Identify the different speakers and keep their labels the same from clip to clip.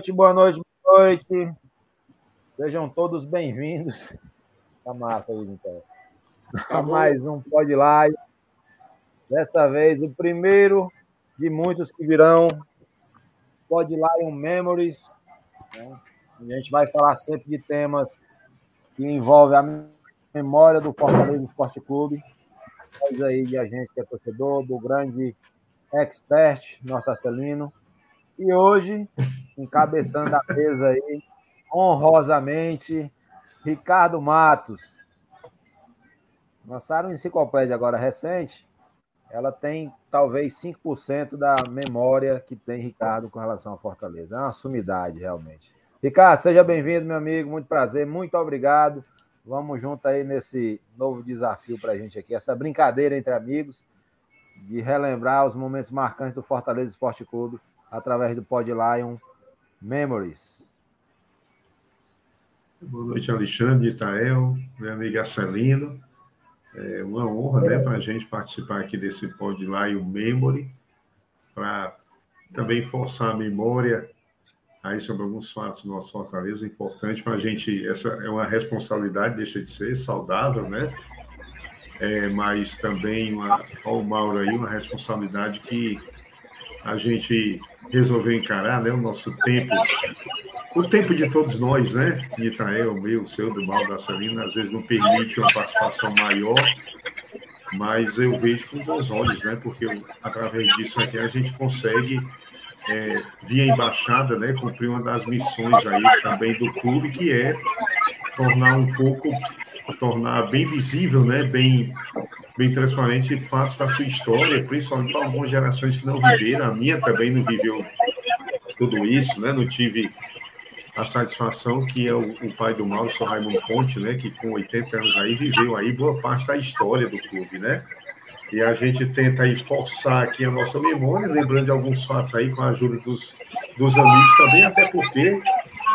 Speaker 1: noite, boa noite, boa noite. Sejam todos bem-vindos. Tá massa aí, então. Tá mais um Pode Live. Dessa vez, o primeiro de muitos que virão. Pode Lion Memories. Né? A gente vai falar sempre de temas que envolvem a memória do Fortaleza Esporte Clube. Nós aí de a gente que é torcedor, do grande expert, nosso Astelino. E hoje, encabeçando a mesa aí, honrosamente, Ricardo Matos. Lançaram um enciclopédia agora recente. Ela tem talvez 5% da memória que tem Ricardo com relação à Fortaleza. É uma sumidade, realmente. Ricardo, seja bem-vindo, meu amigo. Muito prazer, muito obrigado. Vamos junto aí nesse novo desafio para a gente aqui, essa brincadeira entre amigos, de relembrar os momentos marcantes do Fortaleza Esporte Clube através do Pod Lion Memories.
Speaker 2: Boa noite, Alexandre, Itael, meu amigo Arcelino. É uma honra né, para a gente participar aqui desse Pod Lion Memory, para também forçar a memória aí sobre alguns fatos do nosso Fortaleza, importante para a gente, essa é uma responsabilidade, deixa de ser, saudável, né? É, mas também, uma, ao Mauro aí, uma responsabilidade que a gente resolveu encarar, né? O nosso tempo, o tempo de todos nós, né? O meu, seu, do Mal da Salina, às vezes não permite uma participação maior, mas eu vejo com bons olhos, né? Porque através disso aqui a gente consegue é, via embaixada, né, cumprir uma das missões aí também do clube, que é tornar um pouco, tornar bem visível, né, bem, bem transparente fatos da sua história, principalmente para algumas gerações que não viveram, a minha também não viveu tudo isso, né, não tive a satisfação que é o, o pai do Mauro, o Raimundo Ponte, né, que com 80 anos aí viveu aí boa parte da história do clube, né, e a gente tenta aí forçar aqui a nossa memória, lembrando de alguns fatos aí com a ajuda dos, dos amigos também, até porque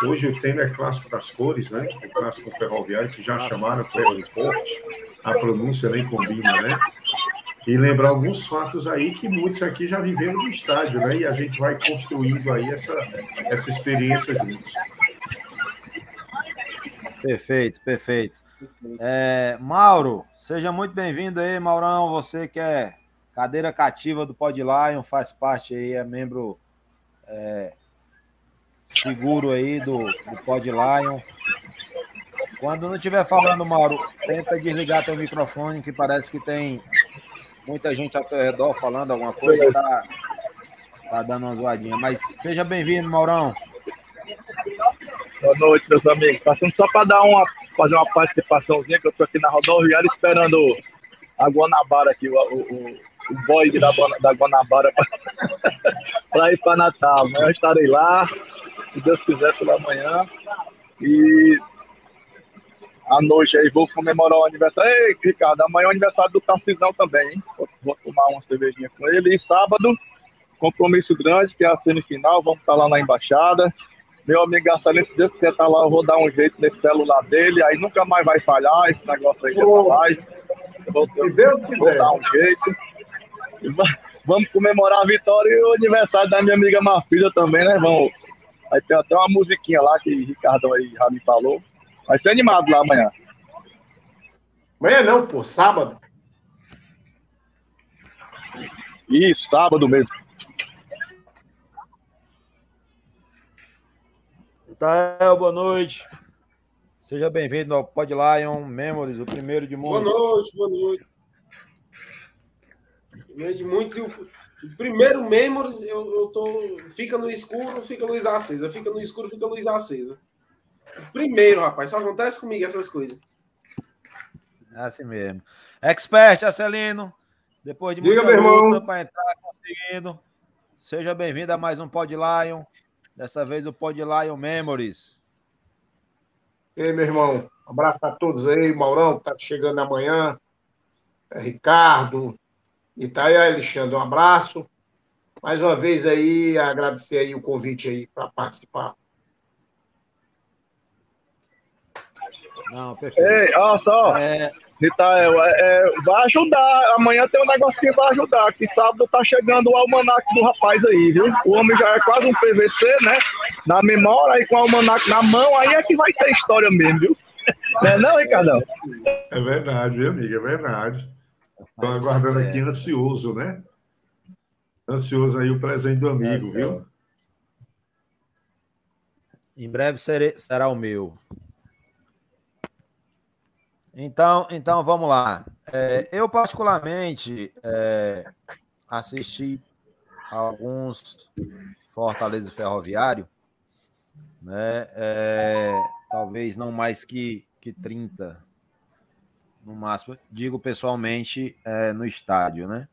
Speaker 2: hoje o tema é clássico das cores, né? O clássico ferroviário, que já chamaram ferro forte, a pronúncia nem combina, né? E lembrar alguns fatos aí que muitos aqui já viveram no estádio, né? E a gente vai construindo aí essa, essa experiência juntos.
Speaker 1: Perfeito, perfeito. É, Mauro, seja muito bem-vindo aí, Maurão. Você que é cadeira cativa do Pod Lion, faz parte aí, é membro é, seguro aí do, do Pod Lion. Quando não estiver falando, Mauro, tenta desligar teu microfone, que parece que tem muita gente ao teu redor falando alguma coisa, tá, tá dando uma zoadinha. Mas seja bem-vindo, Maurão.
Speaker 3: Boa noite, meus amigos. Passando só para dar uma, fazer uma participaçãozinha, que eu estou aqui na rodoviária esperando a Guanabara aqui, o, o, o boy da, da Guanabara para ir para Natal. Amanhã eu estarei lá, se Deus quiser, pela manhã. E à noite aí vou comemorar o aniversário. Ei, Ricardo, amanhã é o aniversário do Tarcisão também, hein? Vou, vou tomar uma cervejinha com ele. E sábado, compromisso grande, que é a semifinal, vamos estar lá na embaixada. Meu amigo Gastalino, se Deus quiser estar tá lá, eu vou dar um jeito nesse celular dele, aí nunca mais vai falhar esse negócio aí de live. Vou, eu, vou dar um jeito. Vamos comemorar a vitória e o aniversário da minha amiga Marfilha também, né? Vamos. Aí tem até uma musiquinha lá que o Ricardo aí já me falou. Vai ser animado lá amanhã.
Speaker 2: Amanhã não, pô, sábado.
Speaker 3: Isso, sábado mesmo.
Speaker 1: Tael, boa noite. Seja bem-vindo ao Pod Lion Memories, o primeiro de muitos.
Speaker 4: Boa noite, boa noite. Primeiro de muitos. O primeiro Memories, eu, eu tô. Fica no escuro, fica luz acesa. Fica no escuro, fica luz acesa. Primeiro, rapaz, só acontece comigo essas coisas.
Speaker 1: É assim mesmo. Expert, Acelino. Depois de muita Diga, luta para entrar conseguindo. Seja bem-vindo a mais um Pod Lion. Dessa vez o Pod Lion Memories.
Speaker 2: E aí, meu irmão, um abraço para todos aí, Maurão, que tá chegando amanhã, é, Ricardo, e tá aí, Alexandre, um abraço. Mais uma vez aí, agradecer aí o convite aí para participar.
Speaker 3: Não, perfeito. Ei, olha só. É... Ritael, é, é, vai ajudar. Amanhã tem um negocinho que vai ajudar. Que sábado tá chegando o almanac do rapaz aí, viu? O homem já é quase um PVC, né? na memória e com o almanac na mão, aí é que vai ter história mesmo, viu? Não é não, Ricardão?
Speaker 2: É verdade, meu amigo, é verdade. Estou aguardando aqui ansioso, né? Ansioso aí o presente do amigo, é viu?
Speaker 1: Em breve serei, será o meu. Então, então vamos lá. É, eu, particularmente, é, assisti alguns Fortaleza Ferroviário, né? É, talvez não mais que, que 30, no máximo, digo pessoalmente, é, no estádio, né?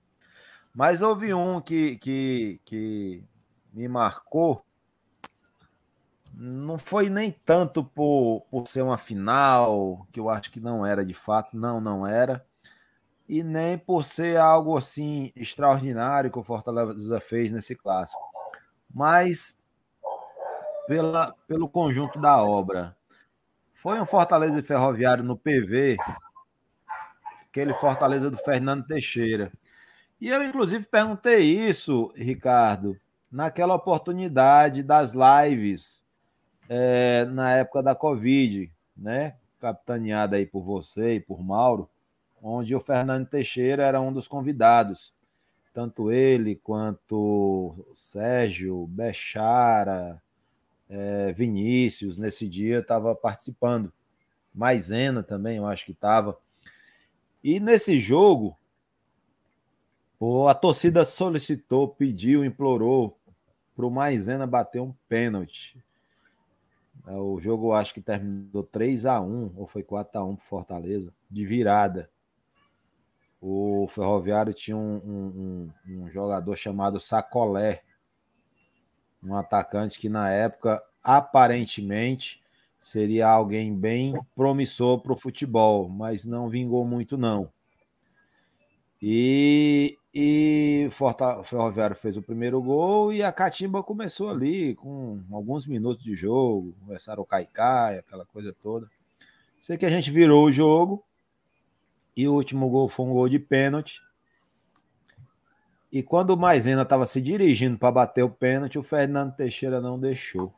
Speaker 1: Mas houve um que, que, que me marcou, não foi nem tanto por, por ser uma final, que eu acho que não era de fato, não, não era, e nem por ser algo assim extraordinário que o Fortaleza fez nesse clássico, mas pela, pelo conjunto da obra. Foi um Fortaleza Ferroviário no PV, aquele Fortaleza do Fernando Teixeira. E eu, inclusive, perguntei isso, Ricardo, naquela oportunidade das lives é, na época da Covid, né? Capitaneada aí por você e por Mauro, onde o Fernando Teixeira era um dos convidados. Tanto ele quanto Sérgio, Bechara, é, Vinícius, nesse dia estava participando. Maisena também, eu acho que estava. E nesse jogo, a torcida solicitou, pediu, implorou para o Maisena bater um pênalti. É, o jogo acho que terminou 3 a 1 ou foi 4 a 1 para Fortaleza, de virada. O Ferroviário tinha um, um, um, um jogador chamado Sacolé, um atacante que na época aparentemente seria alguém bem promissor para o futebol, mas não vingou muito não. E e o Ferroviário fez o primeiro gol e a Catimba começou ali com alguns minutos de jogo, começaram o caicai, aquela coisa toda. Sei que a gente virou o jogo e o último gol foi um gol de pênalti. E quando o Maisena estava se dirigindo para bater o pênalti, o Fernando Teixeira não deixou.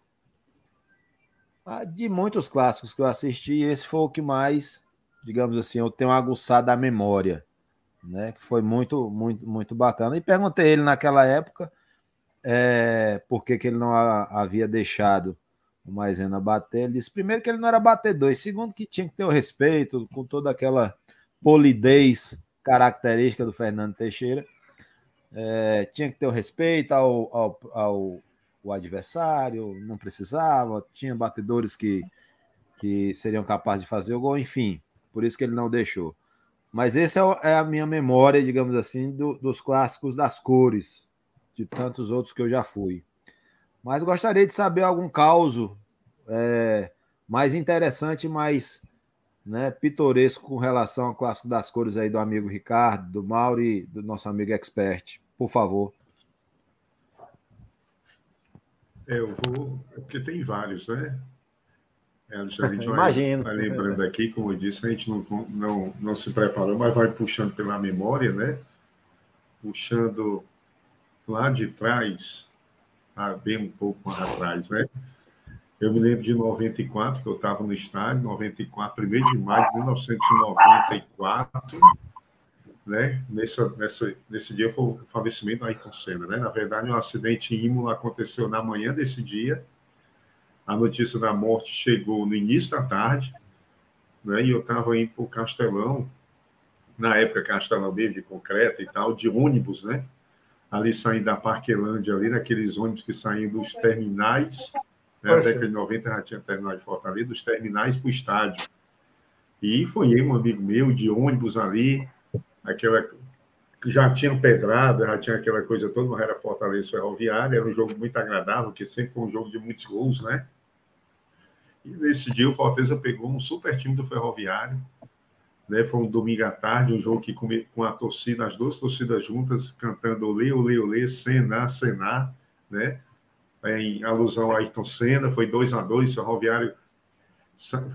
Speaker 1: Ah, de muitos clássicos que eu assisti, esse foi o que mais, digamos assim, eu tenho aguçado a memória né? Que foi muito, muito, muito bacana. E perguntei ele naquela época é, por que, que ele não a, havia deixado o Maisena bater. Ele disse, primeiro, que ele não era batedor, e segundo, que tinha que ter o respeito com toda aquela polidez característica do Fernando Teixeira. É, tinha que ter o respeito ao, ao, ao, ao, adversário, não precisava, tinha batedores que, que seriam capazes de fazer o gol, enfim, por isso que ele não deixou. Mas essa é, é a minha memória, digamos assim, do, dos clássicos das cores, de tantos outros que eu já fui. Mas gostaria de saber algum caso é, mais interessante, mais né, pitoresco com relação ao clássico das cores aí do amigo Ricardo, do Mauro e do nosso amigo expert. Por favor.
Speaker 2: É, eu vou, é porque tem vários, né? É, a gente vai,
Speaker 1: Imagino.
Speaker 2: vai lembrando aqui, como eu disse, a gente não, não, não se preparou, mas vai puxando pela memória, né? Puxando lá de trás, ah, bem um pouco mais atrás, né? Eu me lembro de 94, que eu estava no estádio, 94, 1 de maio de 1994, né? Nessa, nessa, nesse dia foi o falecimento do Ayrton Senna, né? Na verdade, um acidente em Imola aconteceu na manhã desse dia, a notícia da morte chegou no início da tarde, né, e eu estava indo para o Castelão, na época Castelão mesmo, de concreto e tal, de ônibus, né? Ali saindo da Parquelândia, ali naqueles ônibus que saem dos terminais, né, na década de 90 já tinha terminal de Fortaleza, dos terminais para o estádio. E foi eu, um amigo meu, de ônibus ali, aquela já tinha pedrada, já tinha aquela coisa toda, não era Fortaleza Ferroviária, era um jogo muito agradável, que sempre foi um jogo de muitos gols, né? E nesse dia o Fortaleza pegou um super time do Ferroviário, né? Foi um domingo à tarde, um jogo que com, com a torcida, as duas torcidas juntas, cantando olê, olê, olê, Sená, Sená, né? Em alusão a Ayrton Senna, foi 2 a 2 o Ferroviário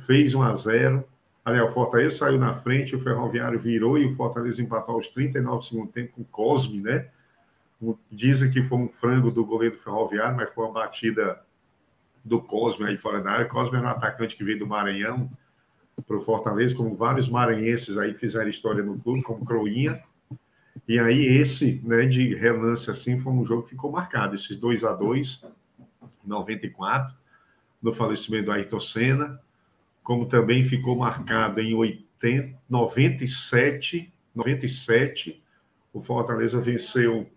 Speaker 2: fez 1 a 0 Aliás, o Fortaleza saiu na frente, o Ferroviário virou e o Fortaleza empatou aos 39 segundos tempo com o Cosme, né? Dizem que foi um frango do goleiro do Ferroviário, mas foi uma batida do Cosme aí fora da área. Cosme era um atacante que veio do Maranhão para o Fortaleza, como vários maranhenses aí fizeram história no clube, como Croinha. E aí esse, né, de relance assim, foi um jogo que ficou marcado, esses 2 a 2 94, no falecimento do Ayrton Senna, como também ficou marcado em 80, 97, 97, o Fortaleza venceu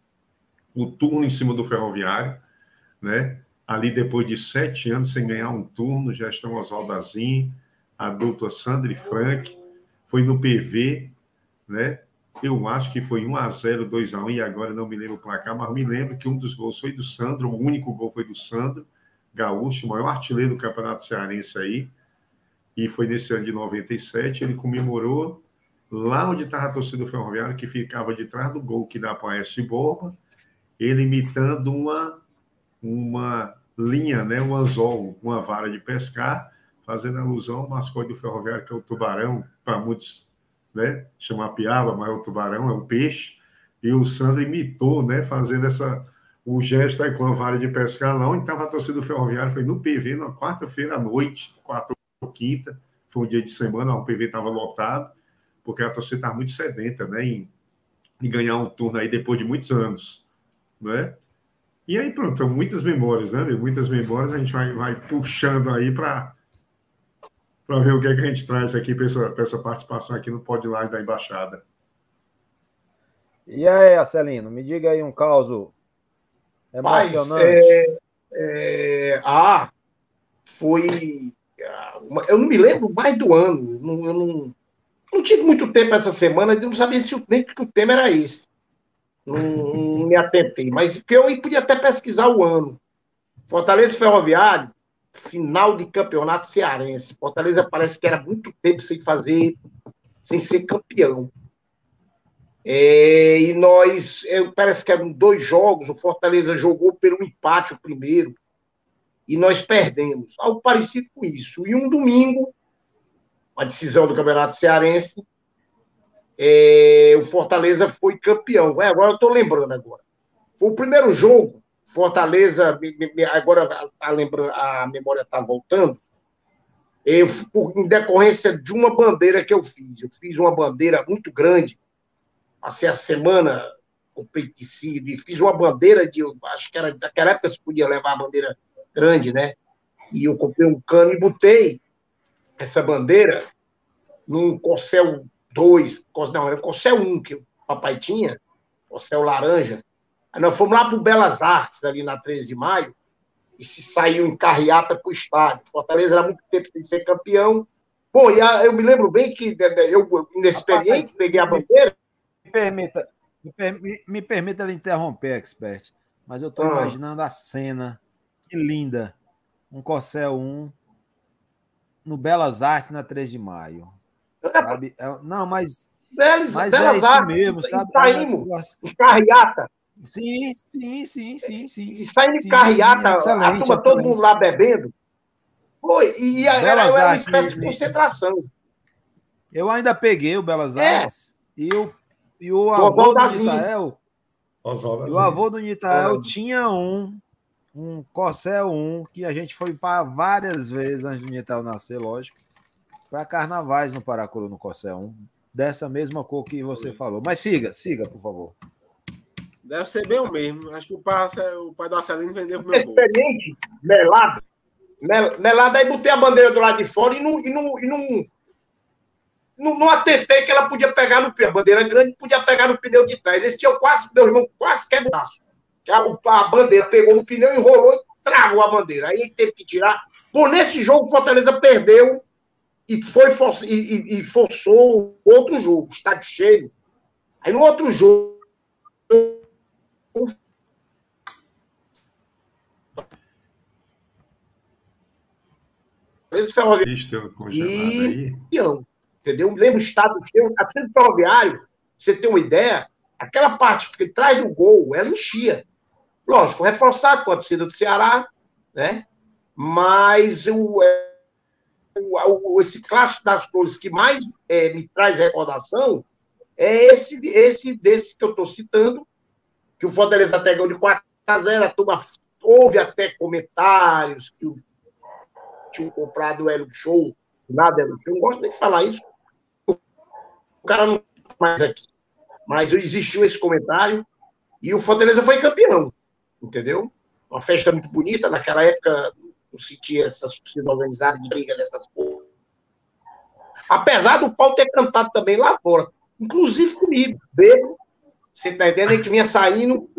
Speaker 2: o turno em cima do Ferroviário, né? Ali depois de sete anos sem ganhar um turno, já estão Oswaldo Azim, a dupla Sandra e Frank, foi no PV, né? Eu acho que foi 1 a 0 2 a 1 e agora não me lembro o placar, mas me lembro que um dos gols foi do Sandro, o único gol foi do Sandro, gaúcho, o maior artilheiro do Campeonato Cearense aí. E foi nesse ano de 97, ele comemorou lá onde estava a torcida do Ferroviário, que ficava de trás do gol que dá para S. Borba, ele imitando uma, uma linha, né, um anzol, uma vara de pescar, fazendo alusão ao mascote do Ferroviário, que é o tubarão, para muitos né, chamar piaba, mas é o tubarão, é o peixe, e o Sandro imitou, né, fazendo essa, o gesto aí com a vara de pescar lá, onde estava a torcida do Ferroviário, foi no PV, na quarta-feira à noite, quarta ou quinta, foi um dia de semana, o PV estava lotado, porque a torcida estava muito sedenta, né, em, em, ganhar um turno aí depois de muitos anos, né? E aí, pronto, muitas memórias, né? Muitas memórias, a gente vai, vai puxando aí para para ver o que, é que a gente traz aqui para essa, essa participação aqui no Podline da Embaixada.
Speaker 1: E aí, Acelino, me diga aí um caso emocionante.
Speaker 5: é, é, ah, foi. Eu não me lembro mais do ano. Não, eu não, não tive muito tempo essa semana, eu não sabia se o, nem que o tema era esse. Não, não me atentei, mas que eu podia até pesquisar o ano. Fortaleza Ferroviário, final de campeonato cearense. Fortaleza parece que era muito tempo sem fazer, sem ser campeão. É, e nós, é, parece que eram dois jogos, o Fortaleza jogou pelo empate o primeiro, e nós perdemos. Algo parecido com isso. E um domingo, a decisão do Campeonato Cearense, é, o Fortaleza foi campeão. É, agora eu estou lembrando agora. Foi o primeiro jogo Fortaleza, agora a, lembra, a memória está voltando, eu, em decorrência de uma bandeira que eu fiz. Eu fiz uma bandeira muito grande, passei a semana com e fiz uma bandeira de, acho que era daquela época se podia levar a bandeira grande, né? E eu comprei um cano e botei essa bandeira num Corcel 2, não, era Corcel 1 que o papai tinha, Corcel laranja, Aí nós fomos lá para o Belas Artes, ali na 13 de maio, e se saiu em carreata para o estádio. Fortaleza era muito tempo sem ser campeão. Bom, e a, eu me lembro bem que eu, inexperiente, peguei a bandeira.
Speaker 1: Me permita, me, me permita lhe interromper, expert, mas eu estou ah. imaginando a cena. Que linda. Um Corcel 1 no Belas Artes na 3 de maio. Sabe? É, não, mas.
Speaker 5: Belas, mas Belas é isso Artes, mesmo, sabe? Saímos em carreata.
Speaker 1: Sim, sim, sim, sim, sim.
Speaker 5: E saindo de carreata, a turma, todo mundo lá bebendo. Foi, e era, era uma espécie de concentração.
Speaker 1: Eu ainda peguei o Belas é. Artes é. e, o, e o avô do Nitael. E o avô do Nitael é. tinha um, um Corsel 1, que a gente foi para várias vezes antes do Nitael nascer, lógico, para carnavais no Paracuru no Corsel 1, dessa mesma cor que você falou. Mas siga, siga, por favor.
Speaker 4: Deve ser bem o mesmo. Acho que o pai, o pai do Arcelino vendeu
Speaker 5: pro meu Experiente, melado. Melado, aí botei a bandeira do lado de fora e não, e não, e não, não, não atentei que ela podia pegar no pneu. A bandeira grande podia pegar no pneu de trás. Nesse dia eu quase, meu irmão, quase quebra o braço. A, a bandeira pegou no pneu, enrolou e travou a bandeira. Aí ele teve que tirar. Por nesse jogo, o Fortaleza perdeu e, foi, e, e forçou outro jogo, estádio cheio. Aí no outro jogo, Esse ferroviário. E. Entendeu? Lembra o estado cheio. A centro ferroviário, você tem uma ideia, aquela parte que fica atrás do gol, ela enchia. Lógico, reforçado com a torcida do Ceará, né? Mas o, é, o, esse clássico das coisas que mais é, me traz recordação é esse, esse desse que eu estou citando, que o Fortaleza até ganhou de 4 a 0, a turma houve até comentários que o tinham comprado o show, nada era o show. Não gosto nem de falar isso. O cara não tá mais aqui. Mas existiu esse comentário e o Fortaleza foi campeão, entendeu? Uma festa muito bonita. Naquela época não sentia essas torcidas organizadas de briga dessas coisas. Apesar do pau ter cantado também lá fora, inclusive comigo, bebo. Você tá entendendo? A gente vinha saindo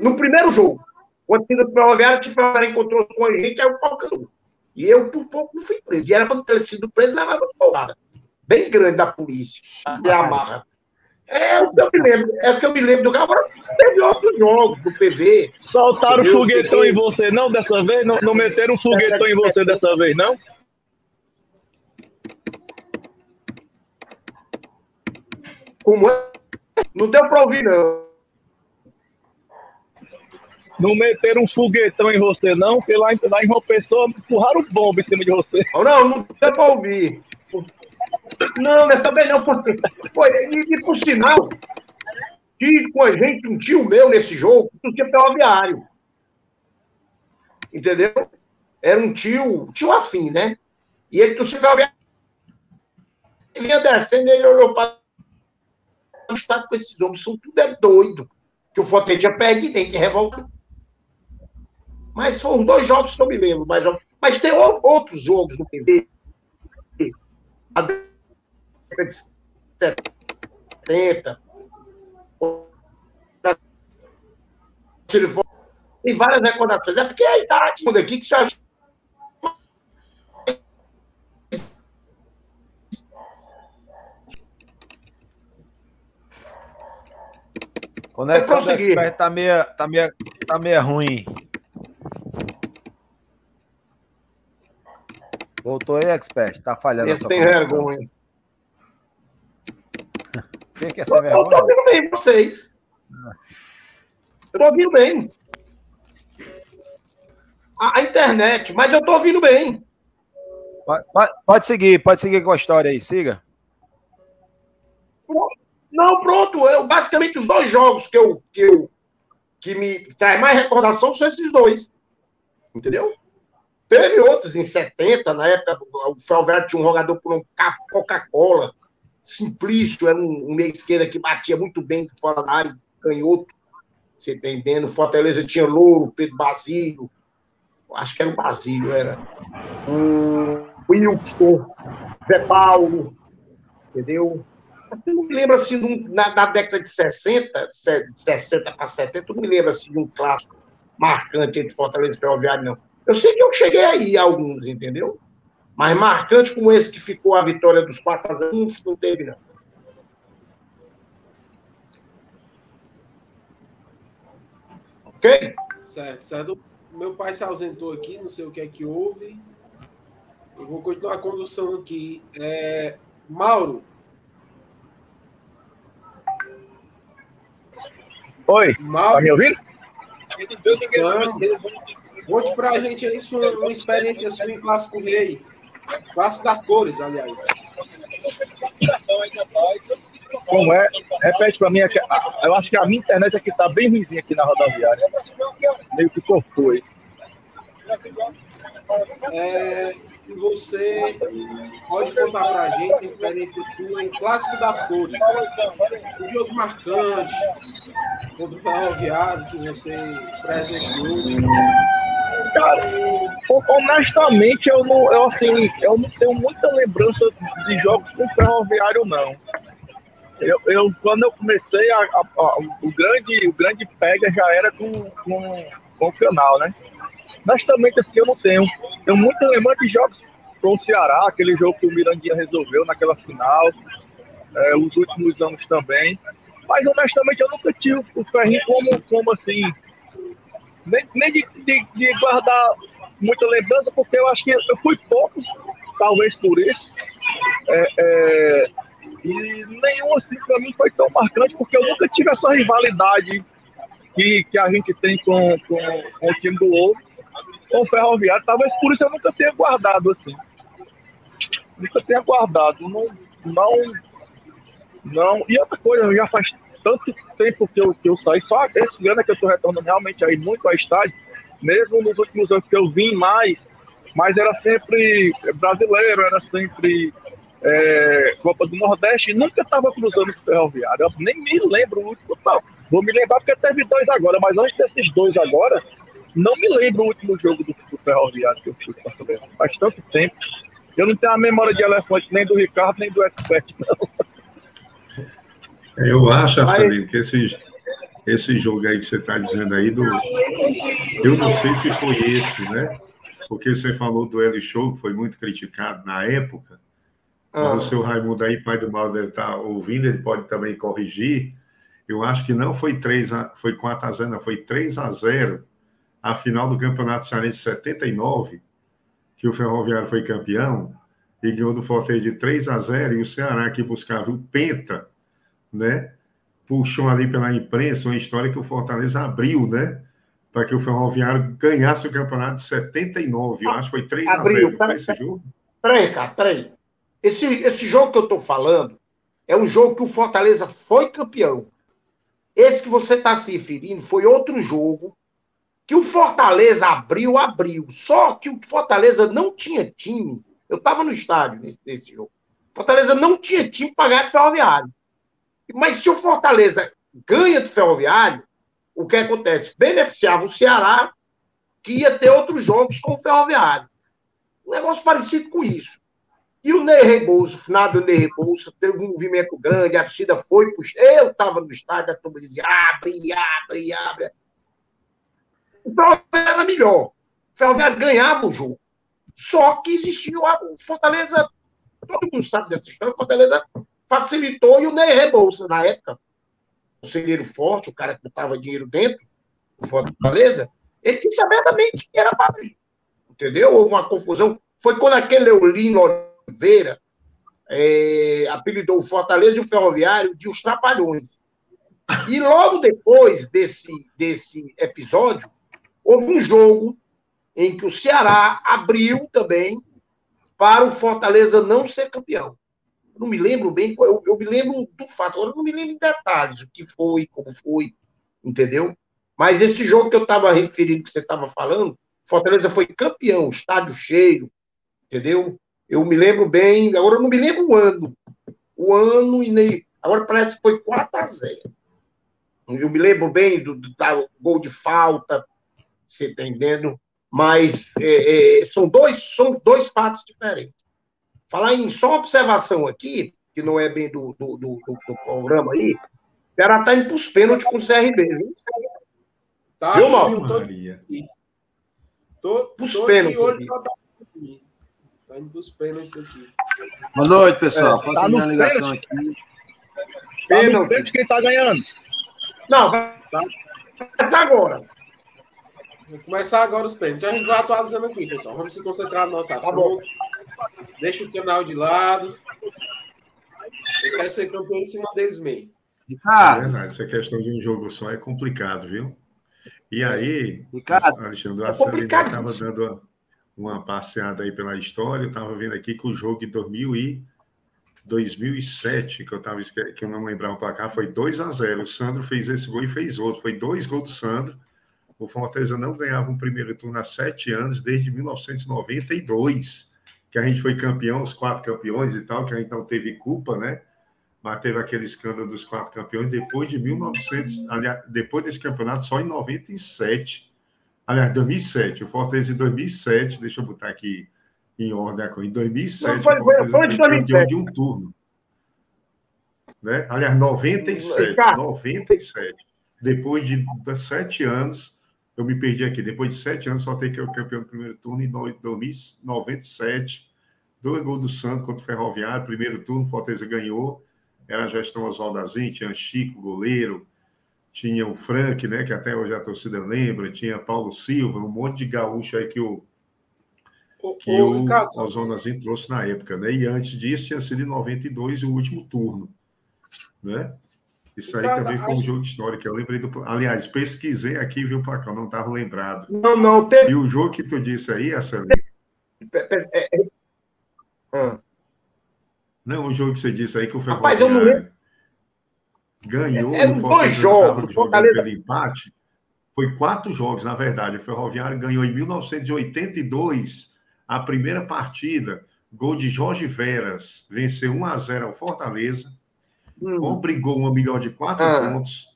Speaker 5: no primeiro jogo. Quando tinha o Ferroviário, o Ferroviário encontrou com a gente, aí o pau cantou. E eu, por pouco, não fui preso. E era para ter sido preso, levava uma porrada. Bem grande da polícia. De amarra. É o que eu me lembro. É o que eu me lembro do Agora teve outros jogos do PV.
Speaker 3: Soltaram o foguetão em você, não, dessa vez? Não, não meteram um foguetão em você dessa vez, não?
Speaker 5: Como é? Não deu para ouvir, não.
Speaker 3: Não meteram um foguetão em você, não? Porque lá, lá em João Pessoa empurraram bomba em cima de você.
Speaker 5: Não, não deu para ouvir. Não, dessa vez não. Foi, e, e por sinal, que com a gente, um tio meu nesse jogo, não tinha ferroviário. Entendeu? Era um tio, tio afim, né? E ele torcia ferroviário. Ele vinha descendo, ele olhou para está com esses homens, são tudo é doido. Que o Forte tinha perdido, tem que revoltar. Mas foram dois jogos que eu me lembro. Mas, mas tem outros jogos no PV. A década de 70. Tem várias recordações. É porque é a idade muda aqui que você acha
Speaker 1: Conexão do Expert tá meio, tá, meio, tá meio ruim. Voltou aí, Expert. Tá falhando
Speaker 5: Esse sem vergonha.
Speaker 1: Quem quer ser vergonha?
Speaker 5: Eu tô ouvindo bem vocês. Eu tô ouvindo bem. A, a internet, mas eu tô ouvindo bem.
Speaker 1: Pode, pode, seguir, pode seguir com a história aí, siga.
Speaker 5: Não, pronto. Eu, basicamente, os dois jogos que eu, que eu que me traz mais recordação são esses dois. Entendeu? Teve outros em 70, na época, o Felverde tinha um jogador por um Coca-Cola. Simplício, era um, meia esquerda que batia muito bem fora da área, canhoto. Você tá entendendo? Fortaleza tinha Louro, Pedro Basílio. Acho que era o Basílio, era. Um, Wilson, Zé Paulo. Entendeu? Eu não me lembro assim, na, na década de 60, de 60 para 70, eu não me lembro assim, de um clássico marcante entre Fortaleza e Ferroviário, não. Eu sei que eu cheguei aí alguns, entendeu? Mas marcante como esse que ficou a vitória dos 4 a 0, não teve, não. Ok?
Speaker 4: Certo, certo. Meu pai se ausentou aqui, não sei o que é que houve. Eu vou continuar a condução aqui. É, Mauro.
Speaker 3: Oi, Mauro. tá me ouvindo?
Speaker 4: Conte pra gente aí sua, uma experiência sua em Clássico Rei. Clássico das cores, aliás.
Speaker 3: Como é? Repete pra mim. Eu acho que a minha internet aqui tá bem ruimzinha aqui na rodoviária. Meio que cortou aí.
Speaker 4: É, você pode contar pra gente a experiência sua em Clássico das Cores. Um jogo marcante contra o Ferroviário que você presenciou.
Speaker 3: Cara, honestamente, eu não, eu, assim, eu não tenho muita lembrança de jogos com ferroviário, não. Eu, eu quando eu comecei, a, a, a, o, grande, o grande pega já era com, com, com o canal, né? Honestamente, assim, eu não tenho. Tenho muita lembrança de jogos com o Ceará, aquele jogo que o Mirandinha resolveu naquela final, é, os últimos anos também. Mas, honestamente, eu nunca tive o Ferrinho como, como assim, nem, nem de, de, de, guardar muita lembrança, porque eu acho que eu fui poucos, talvez por isso. É, é, e nenhum assim para mim foi tão marcante, porque eu nunca tive essa rivalidade que, que a gente tem com, com, com o time do outro, com o Ferroviário. Talvez por isso eu nunca tenha guardado assim. Nunca tenha guardado. Não, não, não. E outra coisa, já faz tanto tempo que eu, que eu saí, só esse ano é que eu estou retornando realmente aí muito ao estádio, mesmo nos últimos anos que eu vim mais, mas era sempre brasileiro, era sempre é, Copa do Nordeste, nunca estava cruzando com Ferroviário. Eu nem me lembro o último. Vou me lembrar porque teve dois agora, mas antes desses dois agora, não me lembro o último jogo do, do Ferroviário que eu fui. Faz tanto tempo. Eu não tenho a memória de elefante nem do Ricardo, nem do Expert, não.
Speaker 2: Eu acho, Arcelino, que esse, esse jogo aí que você está dizendo aí, do, eu não sei se foi esse, né? Porque você falou do L Show, que foi muito criticado na época. Ah. O seu Raimundo aí, pai do mal, deve estar tá ouvindo, ele pode também corrigir. Eu acho que não foi 3 a, foi 4 a 0, não, foi 3 a 0 a final do Campeonato Cearense 79, que o Ferroviário foi campeão e ganhou do Fortaleza de 3 a 0 e o Ceará que buscava o penta, né? Puxou ali pela imprensa uma história que o Fortaleza abriu, né? Para que o Ferroviário ganhasse o campeonato de 79. Eu acho que foi 3 a 0 foi esse jogo?
Speaker 5: Peraí, cara, peraí. Esse, esse jogo que eu estou falando é um jogo que o Fortaleza foi campeão. Esse que você está se referindo foi outro jogo que o Fortaleza abriu, abriu. Só que o Fortaleza não tinha time. Eu estava no estádio nesse, nesse jogo. Fortaleza não tinha time para ganhar do Ferroviário. Mas se o Fortaleza ganha do Ferroviário, o que acontece? Beneficiava o Ceará, que ia ter outros jogos com o Ferroviário. Um negócio parecido com isso. E o Ney Rebouça, o final do Ney Rebouça, teve um movimento grande, a torcida foi Eu estava no estádio, a turma dizia: abre, abre, abre. O Ferroviário era melhor. O Ferroviário ganhava o jogo. Só que existia o Fortaleza, todo mundo sabe dessa história, o Fortaleza facilitou e o Ney Rebouça, na época, o conselheiro forte, o cara que botava dinheiro dentro do Fortaleza, ele disse abertamente que era para abrir. Entendeu? Houve uma confusão. Foi quando aquele Leolino Oliveira é, apelidou o Fortaleza e o Ferroviário de os Trapalhões. E logo depois desse, desse episódio, houve um jogo em que o Ceará abriu também para o Fortaleza não ser campeão. Não me lembro bem, eu, eu me lembro do fato, agora não me lembro em detalhes o que foi, como foi, entendeu? Mas esse jogo que eu estava referindo, que você estava falando, Fortaleza foi campeão, estádio cheio, entendeu? Eu me lembro bem, agora eu não me lembro o ano. O ano e nem. Agora parece que foi 4 a 0 Eu me lembro bem do, do, do gol de falta, você está entendendo? Mas é, é, são, dois, são dois fatos diferentes. Falar em só uma observação aqui, que não é bem do, do, do, do programa aí, o cara está indo para os pênaltis com o CRB, viu?
Speaker 4: Tá, viu, Mauro? Tô, tô, tô pênaltis. Olho, tá indo para os pênaltis aqui.
Speaker 1: Boa noite, pessoal. É, Falta tá minha ligação pênalti. aqui.
Speaker 3: Pênalti. Tá quem está ganhando?
Speaker 5: Não, vai tá. agora.
Speaker 4: Vou começar agora os pênaltis. Então a gente vai atualizando aqui, pessoal. Vamos se concentrar no nosso tá assunto. Deixa o canal de lado. Eu quero ser campeão em cima deles mesmo.
Speaker 2: Ricardo. É verdade, essa questão de um jogo só é complicado, viu? E aí,
Speaker 1: Ricardo,
Speaker 2: Alexandre, é estava dando uma passeada aí pela história. Eu estava vendo aqui que o jogo de 2000 e 2007, que eu tava que eu não lembrava o placar, foi 2 a 0. O Sandro fez esse gol e fez outro. Foi dois gols do Sandro o Fortaleza não ganhava um primeiro turno há sete anos, desde 1992, que a gente foi campeão, os quatro campeões e tal, que a gente não teve culpa, né? Mas teve aquele escândalo dos quatro campeões depois de 1900, aliás, depois desse campeonato, só em 97. Aliás, 2007. O Fortaleza em 2007, deixa eu botar aqui em ordem, em 2007, não, foi, foi, foi, foi campeão de um turno. Né? Aliás, 97. 97. Depois de sete anos, eu me perdi aqui. Depois de sete anos, só tem que o campeão do primeiro turno em 1997. Dois gols do Santos contra o Ferroviário. Primeiro turno, Fortaleza ganhou. Era a gestão Oswaldo Azim, tinha Chico, goleiro. Tinha o Frank, né, que até hoje a torcida lembra. Tinha Paulo Silva, um monte de gaúcho aí que o, que o, o Oswaldo Azim trouxe na época. Né? E antes disso, tinha sido em 92 o último turno. Né? Isso aí também foi um jogo histórico. Eu lembrei do. Aliás, pesquisei aqui, viu, Pacão? Não estava lembrado.
Speaker 5: Não, não. Teve...
Speaker 2: E o jogo que tu disse aí, essa. É, é... Ah. Não, o jogo que você disse aí que o Ferroviário Rapaz, eu não lembro. ganhou.
Speaker 5: É, dois jogos.
Speaker 2: Fortaleza... Pelo empate. Foi quatro jogos, na verdade. O Ferroviário ganhou em 1982 A primeira partida, gol de Jorge Veras, venceu 1 a 0 ao Fortaleza, hum. obrigou uma milhão de quatro ah. pontos.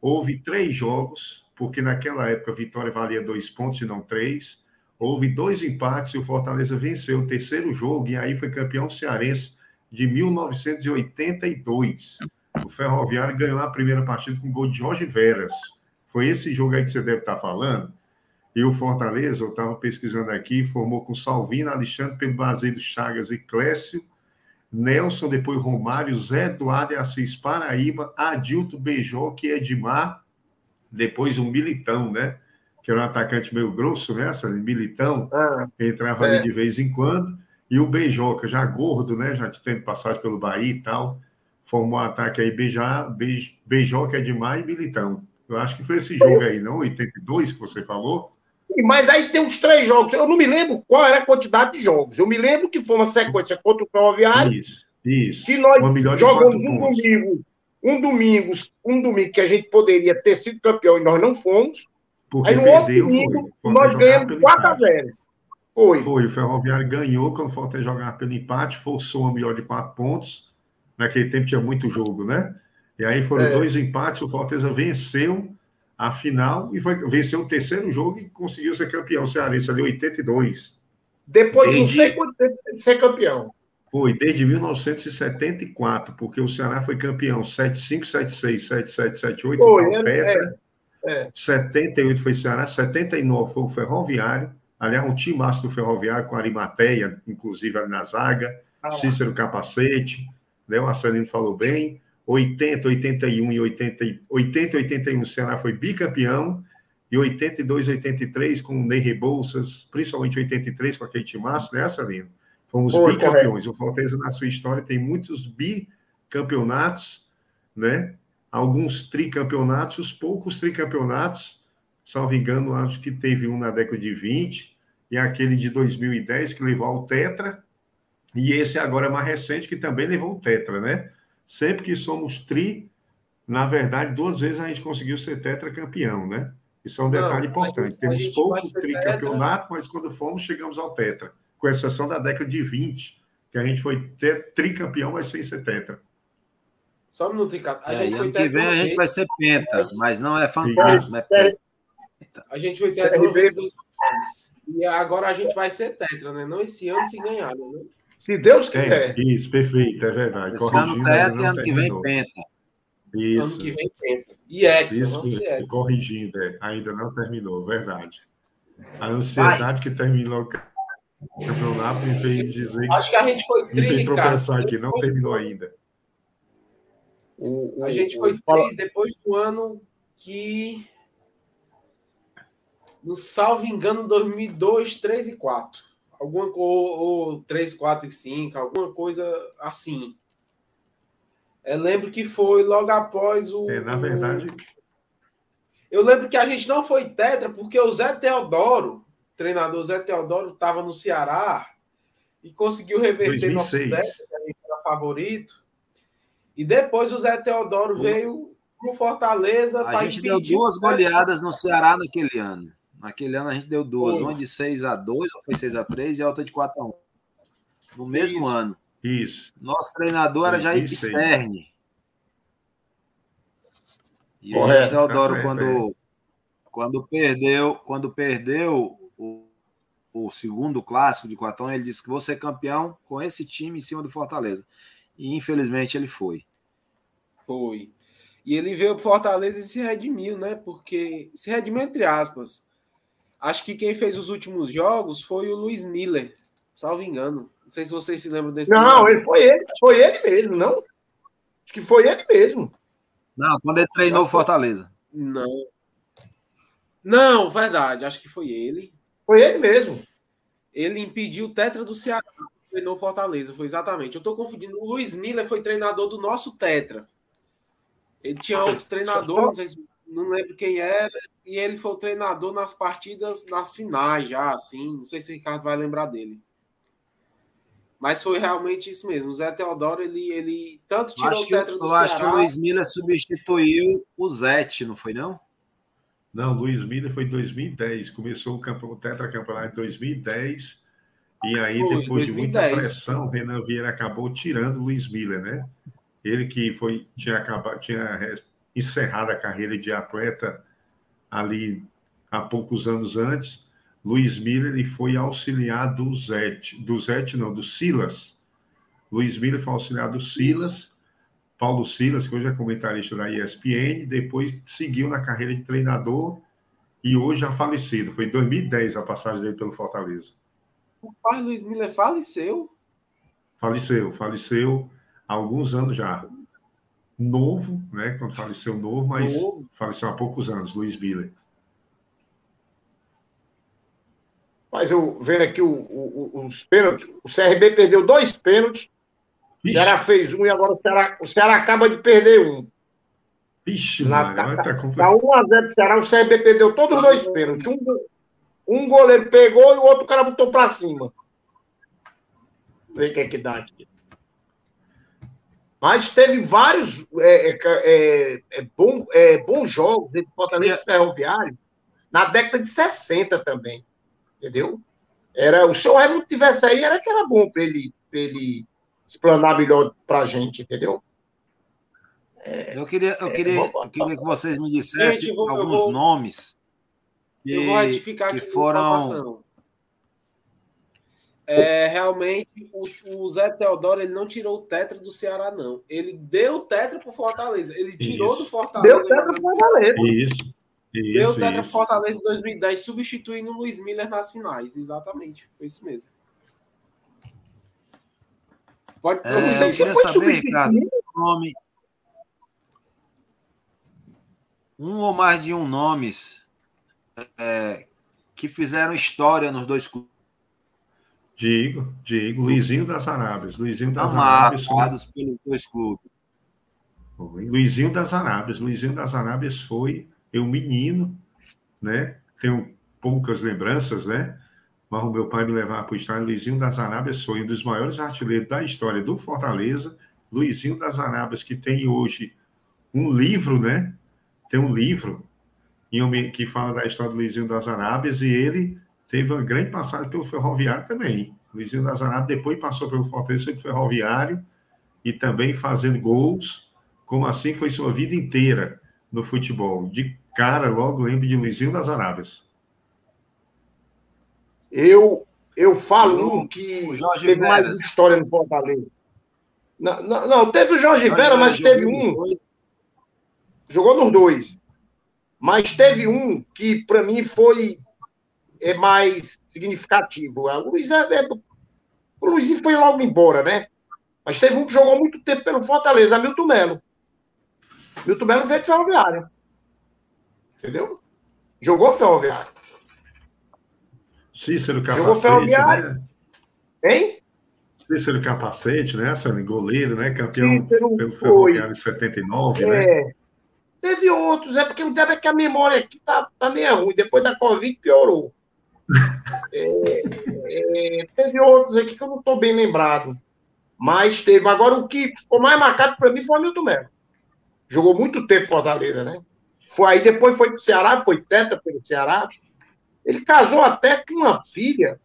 Speaker 2: Houve três jogos, porque naquela época a vitória valia dois pontos e não três. Houve dois empates e o Fortaleza venceu o terceiro jogo, e aí foi campeão cearense de 1982. O Ferroviário ganhou a primeira partida com gol de Jorge Veras. Foi esse jogo aí que você deve estar falando. E o Fortaleza, eu estava pesquisando aqui, formou com Salvino, Alexandre, Pedro Baseiro, Chagas e Clécio, Nelson, depois Romário, Zé Eduardo e Assis Paraíba, Adilto Beijoque e Edmar, depois o um Militão, né? Que era um atacante meio grosso, né? Militão, ah, entrava é. ali de vez em quando. E o Beijoca, já gordo, né? Já tendo passagem pelo Bahia e tal, formou um ataque aí, Beija, Beij, Beijoca, Edmar e Militão. Eu acho que foi esse jogo aí, não? 82 que você falou?
Speaker 5: Mas aí tem uns três jogos. Eu não me lembro qual era a quantidade de jogos. Eu me lembro que foi uma sequência contra o Ferroviário.
Speaker 2: Isso, isso.
Speaker 5: Que nós jogamos um domingo, um domingo, um domingo que a gente poderia ter sido campeão e nós não fomos. Porque aí no outro domingo nós ganhamos 4 a 0.
Speaker 2: Foi. Foi, o Ferroviário ganhou quando o Fortaleza jogava pelo empate, forçou uma melhor de quatro pontos. Naquele tempo tinha muito jogo, né? E aí foram é. dois empates, o Fortaleza venceu a final e foi, venceu o terceiro jogo e conseguiu ser campeão cearense ali 82.
Speaker 5: Depois de não sei quanto tempo de ser campeão.
Speaker 2: Foi, desde 1974, porque o Ceará foi campeão 75, 76, 77, 78, foi, é, Petra. É, é. 78 foi Ceará, 79 foi o Ferroviário, aliás, um time massa do Ferroviário com a Arimateia, inclusive ali na zaga, ah, Cícero Capacete, né, o Marcelino falou bem, 80, 81 e 80, 80 81 o Ceará foi bicampeão, e 82, 83 com o Ney Rebouças, principalmente 83 com aquele timaço, né, Salino? Fomos Oi, bicampeões. Correto. O Fortaleza, na sua história, tem muitos bicampeonatos, né? Alguns tricampeonatos, poucos tricampeonatos. Salvo engano, acho que teve um na década de 20, e aquele de 2010 que levou ao Tetra, e esse agora é mais recente, que também levou o Tetra, né? Sempre que somos tri, na verdade, duas vezes a gente conseguiu ser tetracampeão, né? Isso é um detalhe Não, importante. Gente, Temos pouco tricampeonato, mas quando fomos, chegamos ao tetra, com exceção da década de 20, que a gente foi tricampeão, mas sem ser tetra.
Speaker 1: Só um minuto, Ricardo. A é, gente foi que vem a gente vai ser penta, mas não é fantasma, é penta.
Speaker 4: A gente foi tetra e agora a gente vai ser tetra, né? Não esse ano se ganhar, né?
Speaker 5: Se Deus quiser.
Speaker 2: É, isso, perfeito, é verdade.
Speaker 1: Esse ano tetra e ano que vem penta.
Speaker 2: Isso.
Speaker 4: Ano que vem penta. E Hexa,
Speaker 2: isso, isso corrigindo, é, ainda não terminou, verdade. A ansiedade que terminou o campeonato me fez dizer
Speaker 4: Acho que a gente foi
Speaker 2: tri, me tropeçar aqui, não terminou ainda.
Speaker 4: O, o, a gente foi tri depois do ano que no salvo engano 2002, 3 e 4 alguma ou, ou 3, 4 e 5, alguma coisa assim. Eu lembro que foi logo após o.
Speaker 2: É, na verdade.
Speaker 4: Eu lembro que a gente não foi tetra porque o Zé Teodoro, treinador Zé Teodoro, estava no Ceará e conseguiu reverter 2006. nosso tetra, que a gente era favorito. E depois o Zé Teodoro o... veio pro Fortaleza
Speaker 1: para impedir. A gente deu duas goleadas no Ceará naquele ano. Naquele ano a gente deu duas, uma de 6 a 2 ou foi 6 a 3 e a outra de 4 a 1 No mesmo
Speaker 2: Isso.
Speaker 1: ano.
Speaker 2: Isso.
Speaker 1: Nosso treinador era Jair Sterne. E Correto, o Teodoro, tá quando, é. quando perdeu, quando perdeu o, o segundo clássico de 4 a 1 ele disse que vou ser campeão com esse time em cima do Fortaleza. E infelizmente ele foi.
Speaker 4: Foi. E ele veio para Fortaleza e se redimiu, né? Porque se redimiu entre aspas Acho que quem fez os últimos jogos foi o Luiz Miller, salvo engano. Não sei se vocês se lembram desse.
Speaker 5: Não, ele foi ele, foi ele mesmo, não? Acho que foi ele mesmo.
Speaker 1: Não, quando ele treinou o Fortaleza.
Speaker 4: Não. Não, verdade, acho que foi ele.
Speaker 5: Foi ele mesmo.
Speaker 4: Ele impediu o Tetra do Ceará, treinou Fortaleza, foi exatamente. Eu tô confundindo. O Luiz Miller foi treinador do nosso Tetra. Ele tinha outro treinador, não sei se não lembro quem era, e ele foi o treinador nas partidas, nas finais já, assim, não sei se o Ricardo vai lembrar dele. Mas foi realmente isso mesmo. O Zé Teodoro, ele, ele tanto tirou
Speaker 1: acho
Speaker 4: o tetra do
Speaker 1: eu Ceará... acho que o Luiz Miller substituiu o Zete, não foi não?
Speaker 2: Não, o Luiz Miller foi em 2010. Começou o, campo, o tetracampeonato em 2010 E aí,
Speaker 4: Foi,
Speaker 2: depois de muita
Speaker 4: 2010.
Speaker 2: pressão, Renan Vieira acabou tirando o Luiz Miller, né? Ele que foi, tinha, acabado, tinha encerrado a carreira de atleta ali há poucos anos antes. Luiz Miller ele foi auxiliar do Zete, do Zete não, do Silas. Luiz Miller foi auxiliar do Silas, Paulo Silas, que hoje é comentarista da ESPN, depois seguiu na carreira de treinador e hoje já falecido. Foi em 2010 a passagem dele pelo Fortaleza.
Speaker 4: O pai Luiz Miller faleceu.
Speaker 2: Faleceu, faleceu há alguns anos já. Novo, né? Quando faleceu novo, mas
Speaker 4: Novo.
Speaker 2: faleceu há poucos anos, Luiz Miller.
Speaker 5: Mas eu vendo aqui o- o- os pênaltis, o CRB perdeu dois pênaltis, o Ceará fez um e agora o Ceará, o Ceará acaba de perder um.
Speaker 2: Vixe,
Speaker 5: Na-
Speaker 2: Mário, olha, tá
Speaker 5: Tá
Speaker 2: complicado.
Speaker 5: 1x0 do Ceará, o CRB perdeu todos os dois pênaltis. Um, um goleiro pegou e o outro cara botou pra cima. Vê o que é que dá aqui. Mas teve vários é, é, é, é, bom, é, bons jogos entre Fortaleza e Ferroviário na década de 60 também. Entendeu? Era, o seu Raimundo tivesse aí, era que era bom para ele, pra ele explanar melhor pra gente, entendeu?
Speaker 1: Eu queria, eu
Speaker 5: É,
Speaker 1: queria, eu queria que vocês me dissessem
Speaker 4: Gente, eu vou- eu
Speaker 1: alguns
Speaker 4: vou-
Speaker 1: nomes que,
Speaker 4: eu vou retificar
Speaker 1: que
Speaker 4: aqui a
Speaker 1: foram.
Speaker 4: É, realmente, o, o Zé Teodoro ele não tirou o tetra do Ceará, não. Ele deu o tetra pro Fortaleza. Ele tirou
Speaker 2: Isso.
Speaker 4: do Fortaleza.
Speaker 5: Deu certo
Speaker 4: jogando-
Speaker 5: pro Fortaleza.
Speaker 2: Isso,
Speaker 4: Deu o
Speaker 2: isso,
Speaker 4: tetra pro
Speaker 2: isso.
Speaker 4: Fortaleza em 2010, substituindo o Luiz Miller nas finais. Exatamente. Foi isso mesmo. Pode
Speaker 1: É,
Speaker 4: prosseguir.
Speaker 1: eu queria saber, Ricardo, nome. Um ou mais de um nomes é, que fizeram história nos dois clubes
Speaker 2: Digo, digo, Luizinho das Arábias. Luizinho das Arábias. foi-
Speaker 1: amados pelos dois clubes.
Speaker 2: Luizinho das Arábias. Luizinho das Arábias foi eu menino, né? Tenho poucas lembranças, né? Mas o meu pai me levava para o estádio. Luizinho das Arábias foi um dos maiores artilheiros da história do Fortaleza. Luizinho das Arábias, que tem hoje um livro, né? Tem um livro que fala da história do Luizinho das Arábias e ele teve uma grande passagem pelo Ferroviário também. Luizinho das Arábias depois passou pelo Fortaleza foi pro Ferroviário e também fazendo gols, como assim foi sua vida inteira no futebol. De cara, logo lembro de Luizinho das Arábias.
Speaker 5: Eu, eu falo um que teve mais
Speaker 1: Veras.
Speaker 5: história no Fortaleza. Não, não, não, teve o Jorge
Speaker 1: Jorge
Speaker 5: Vera, mas teve um,
Speaker 1: dois.
Speaker 5: jogou nos dois. Mas teve um que, para mim, foi é, mais significativo. O Luiz é, é- o Luizinho foi logo embora, né? Mas teve um que jogou muito tempo pelo Fortaleza, Milton Melo. Milton Melo veio de ferroviário. Entendeu? Jogou ferroviário.
Speaker 2: Cícero
Speaker 5: Jogou
Speaker 2: Capacete,
Speaker 5: Ferroviário.
Speaker 2: né?
Speaker 5: Hein?
Speaker 2: Cícero Capacete, né? Sendo goleiro, né? Campeão
Speaker 5: Cícero
Speaker 2: pelo
Speaker 5: foi.
Speaker 2: Ferroviário em 79, né?
Speaker 5: É. Teve outros, é porque o tempo é que a memória aqui tá, tá meio ruim. Depois da Covid piorou. É, é, teve outros aqui que eu não estou bem lembrado. Mas teve. Agora, o que ficou mais marcado para mim foi o Milton Melo. Jogou muito tempo em Fortaleza, né? Foi aí, depois foi para o Ceará, foi tetra pelo Ceará. Ele casou até com uma filha.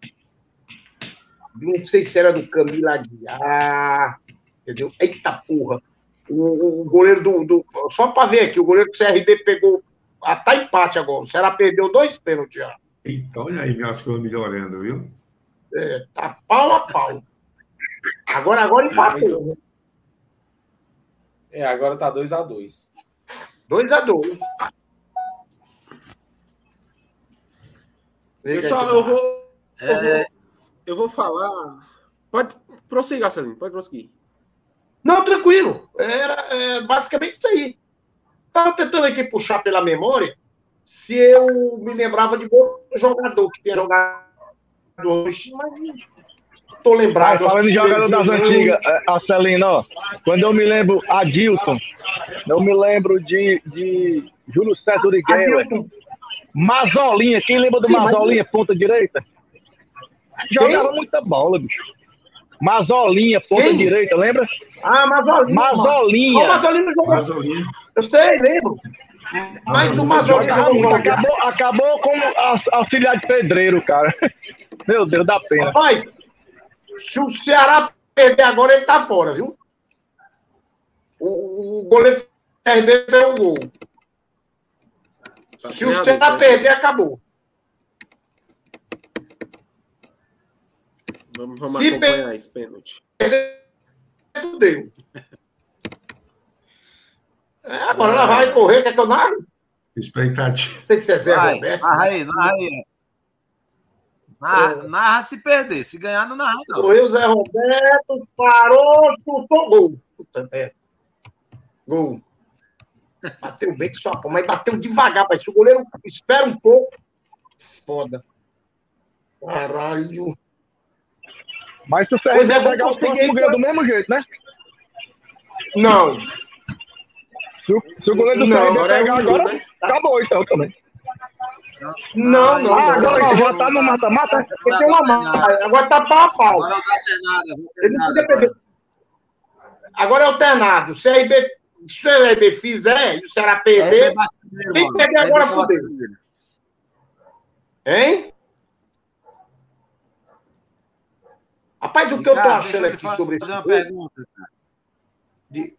Speaker 5: Não sei se era do Camila Aguiar. Entendeu? Eita porra. O, o goleiro do, do- Só para ver aqui, o goleiro do CRB pegou. Ah, tá empate agora. O Ceará perdeu dois pênaltis já.
Speaker 2: Então, olha aí as coisas melhorando, viu?
Speaker 5: É, tá pau a pau. Agora, agora empatou.
Speaker 4: É, agora tá 2 a 2
Speaker 5: 2x2.
Speaker 4: Pessoal, eu vou, eu
Speaker 1: É,
Speaker 4: vou. Eu vou falar. Pode prosseguir, Celino, pode prosseguir.
Speaker 5: Não, tranquilo. Era é, basicamente isso aí. Tava tentando aqui puxar pela memória se eu me lembrava de outro jogador que tinha jogado hoje, mas tô lembrado.
Speaker 3: falando em jogador das antigas, é, Arcelino, ó, quando eu me lembro Adilton, eu me lembro de, de Júlio César
Speaker 5: Adilton.
Speaker 3: Mazolinha, quem lembra do
Speaker 5: Sim, mas-
Speaker 3: Mazolinha, ponta direita? Jogava muita bola, bicho. Mazolinha, ponta
Speaker 5: Quem?
Speaker 3: direita, lembra?
Speaker 5: Ah, Mazolinha.
Speaker 3: Mazolinha.
Speaker 5: Jogou.
Speaker 2: Mazolinha.
Speaker 5: Eu sei, lembro. Jogou
Speaker 3: muito,
Speaker 5: muito.
Speaker 3: acabou, acabou como aux- auxiliar de pedreiro, cara. Meu Deus, dá pena.
Speaker 5: Rapaz, Se o Ceará perder agora, ele tá fora, viu? O, o goleiro CRB fez o gol.
Speaker 4: Tá
Speaker 5: Se o
Speaker 4: treinado,
Speaker 5: Ceará
Speaker 4: né?
Speaker 5: perder, acabou.
Speaker 4: Vamos, vamos
Speaker 5: Se
Speaker 4: acompanhar esse pênalti.
Speaker 5: Perder, fudeu. É, agora ela vai correr, quer que eu narre?
Speaker 2: Expectativa.
Speaker 5: Não sei se é Zé
Speaker 1: Vai,
Speaker 5: Roberto.
Speaker 1: narra aí, narra aí. Narra, narra se perder. Se ganhar, não narra, não.
Speaker 5: Correu o Zé Roberto, parou, chutou, gol. Puta merda. Gol. Bateu bem que só, mas bateu devagar, pai. Se o goleiro espera um pouco, foda. Caralho.
Speaker 3: Mas se o
Speaker 5: Pois
Speaker 3: CRB
Speaker 5: é, vamos
Speaker 3: pegar o
Speaker 5: conseguir,
Speaker 3: próximo ganha do mesmo jeito, né?
Speaker 5: Não.
Speaker 3: Se o, se o goleiro do
Speaker 5: Não,
Speaker 3: CRB
Speaker 4: agora é
Speaker 3: pegar
Speaker 4: um,
Speaker 3: agora,
Speaker 4: né?
Speaker 3: acabou então também.
Speaker 5: Não, não.
Speaker 3: Ah,
Speaker 5: não.
Speaker 3: agora já tá no mata-mata?
Speaker 5: Porque tem uma marca. Agora tá pau a pau.
Speaker 1: Agora os alternados.
Speaker 5: Ele não podia perder. Agora é alternado. Se o CRB, se o CRB fizer e o Ceará perder, Quem perder agora, fudeu. hein? Rapaz, o que eu tô achando aqui sobre
Speaker 1: fazer
Speaker 5: esse
Speaker 1: uma
Speaker 5: jogo,
Speaker 1: pergunta. cara.
Speaker 5: de-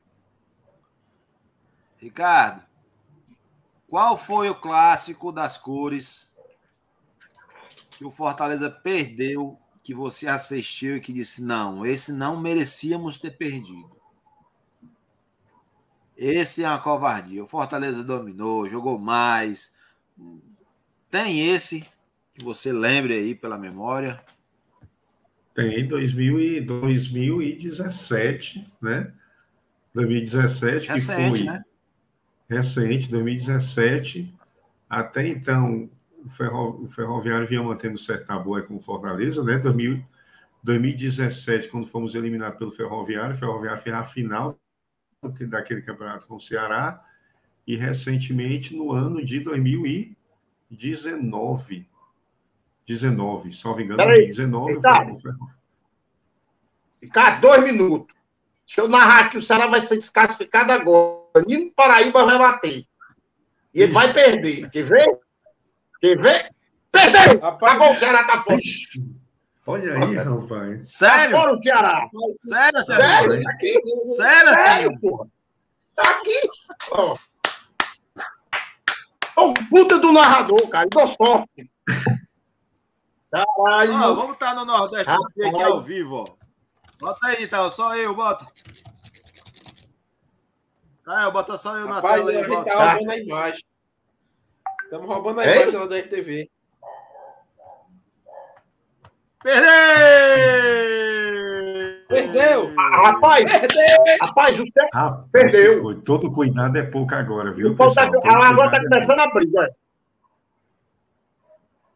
Speaker 1: Ricardo, qual foi o clássico das cores que o Fortaleza perdeu, que você assistiu e que disse, não, esse não merecíamos ter perdido? Esse é uma covardia. O Fortaleza dominou, jogou mais. Tem esse que você lembre aí pela memória.
Speaker 2: Tem 2000 e 2017, né? 2017, que
Speaker 1: Recente,
Speaker 2: foi
Speaker 1: né?
Speaker 2: Recente, 2017. Até então, o, Ferro- o Ferroviário vinha mantendo certo tabu aí com o Fortaleza, né? 2000 2017, quando fomos eliminados pelo Ferroviário, o Ferroviário fez a final daquele campeonato com o Ceará. E recentemente, no ano de 2019, 19, salvo engano,
Speaker 5: Peraí,
Speaker 2: 2019,
Speaker 5: Ricardo.
Speaker 2: o Ferro-
Speaker 5: Ficar dois minutos. Deixa eu narrar que o Ceará vai ser desclassificado agora. Nino Paraíba vai bater. E ele vai perder. Quer ver? Quer ver? Perdeu!
Speaker 4: Rapaz,
Speaker 5: Acabou, o Ceará tá fora.
Speaker 2: Olha aí, rapaz.
Speaker 5: Tá
Speaker 1: Sério?
Speaker 5: fora o Ceará.
Speaker 1: Sério,
Speaker 5: Sério?
Speaker 1: Sério?
Speaker 5: Tá aqui.
Speaker 1: Sério,
Speaker 5: Sério,
Speaker 1: Sério?
Speaker 5: porra. Tá aqui. Ó. Ô, puta do narrador, cara. Dou sorte. Caralho.
Speaker 1: Ó, vamos estar no Nordeste aqui ao vivo, ó. Bota aí, então, só eu, bota. Caio, bota só eu na
Speaker 4: Rapaz,
Speaker 1: tela
Speaker 4: a
Speaker 1: aí,
Speaker 4: gente
Speaker 1: bota.
Speaker 4: tá roubando a imagem. Estamos roubando a
Speaker 5: Ei?
Speaker 4: imagem lá da RTV.
Speaker 1: Perdeu!
Speaker 4: Perdeu!
Speaker 5: Rapaz, rapaz, o Ceará
Speaker 2: Rapaz,
Speaker 5: Perdeu.
Speaker 2: foi- Todo cuidado é pouco agora, viu,
Speaker 5: O pau tá-
Speaker 2: pessoal? Todo
Speaker 5: agora tá
Speaker 2: cuidado é
Speaker 5: começando a briga. é.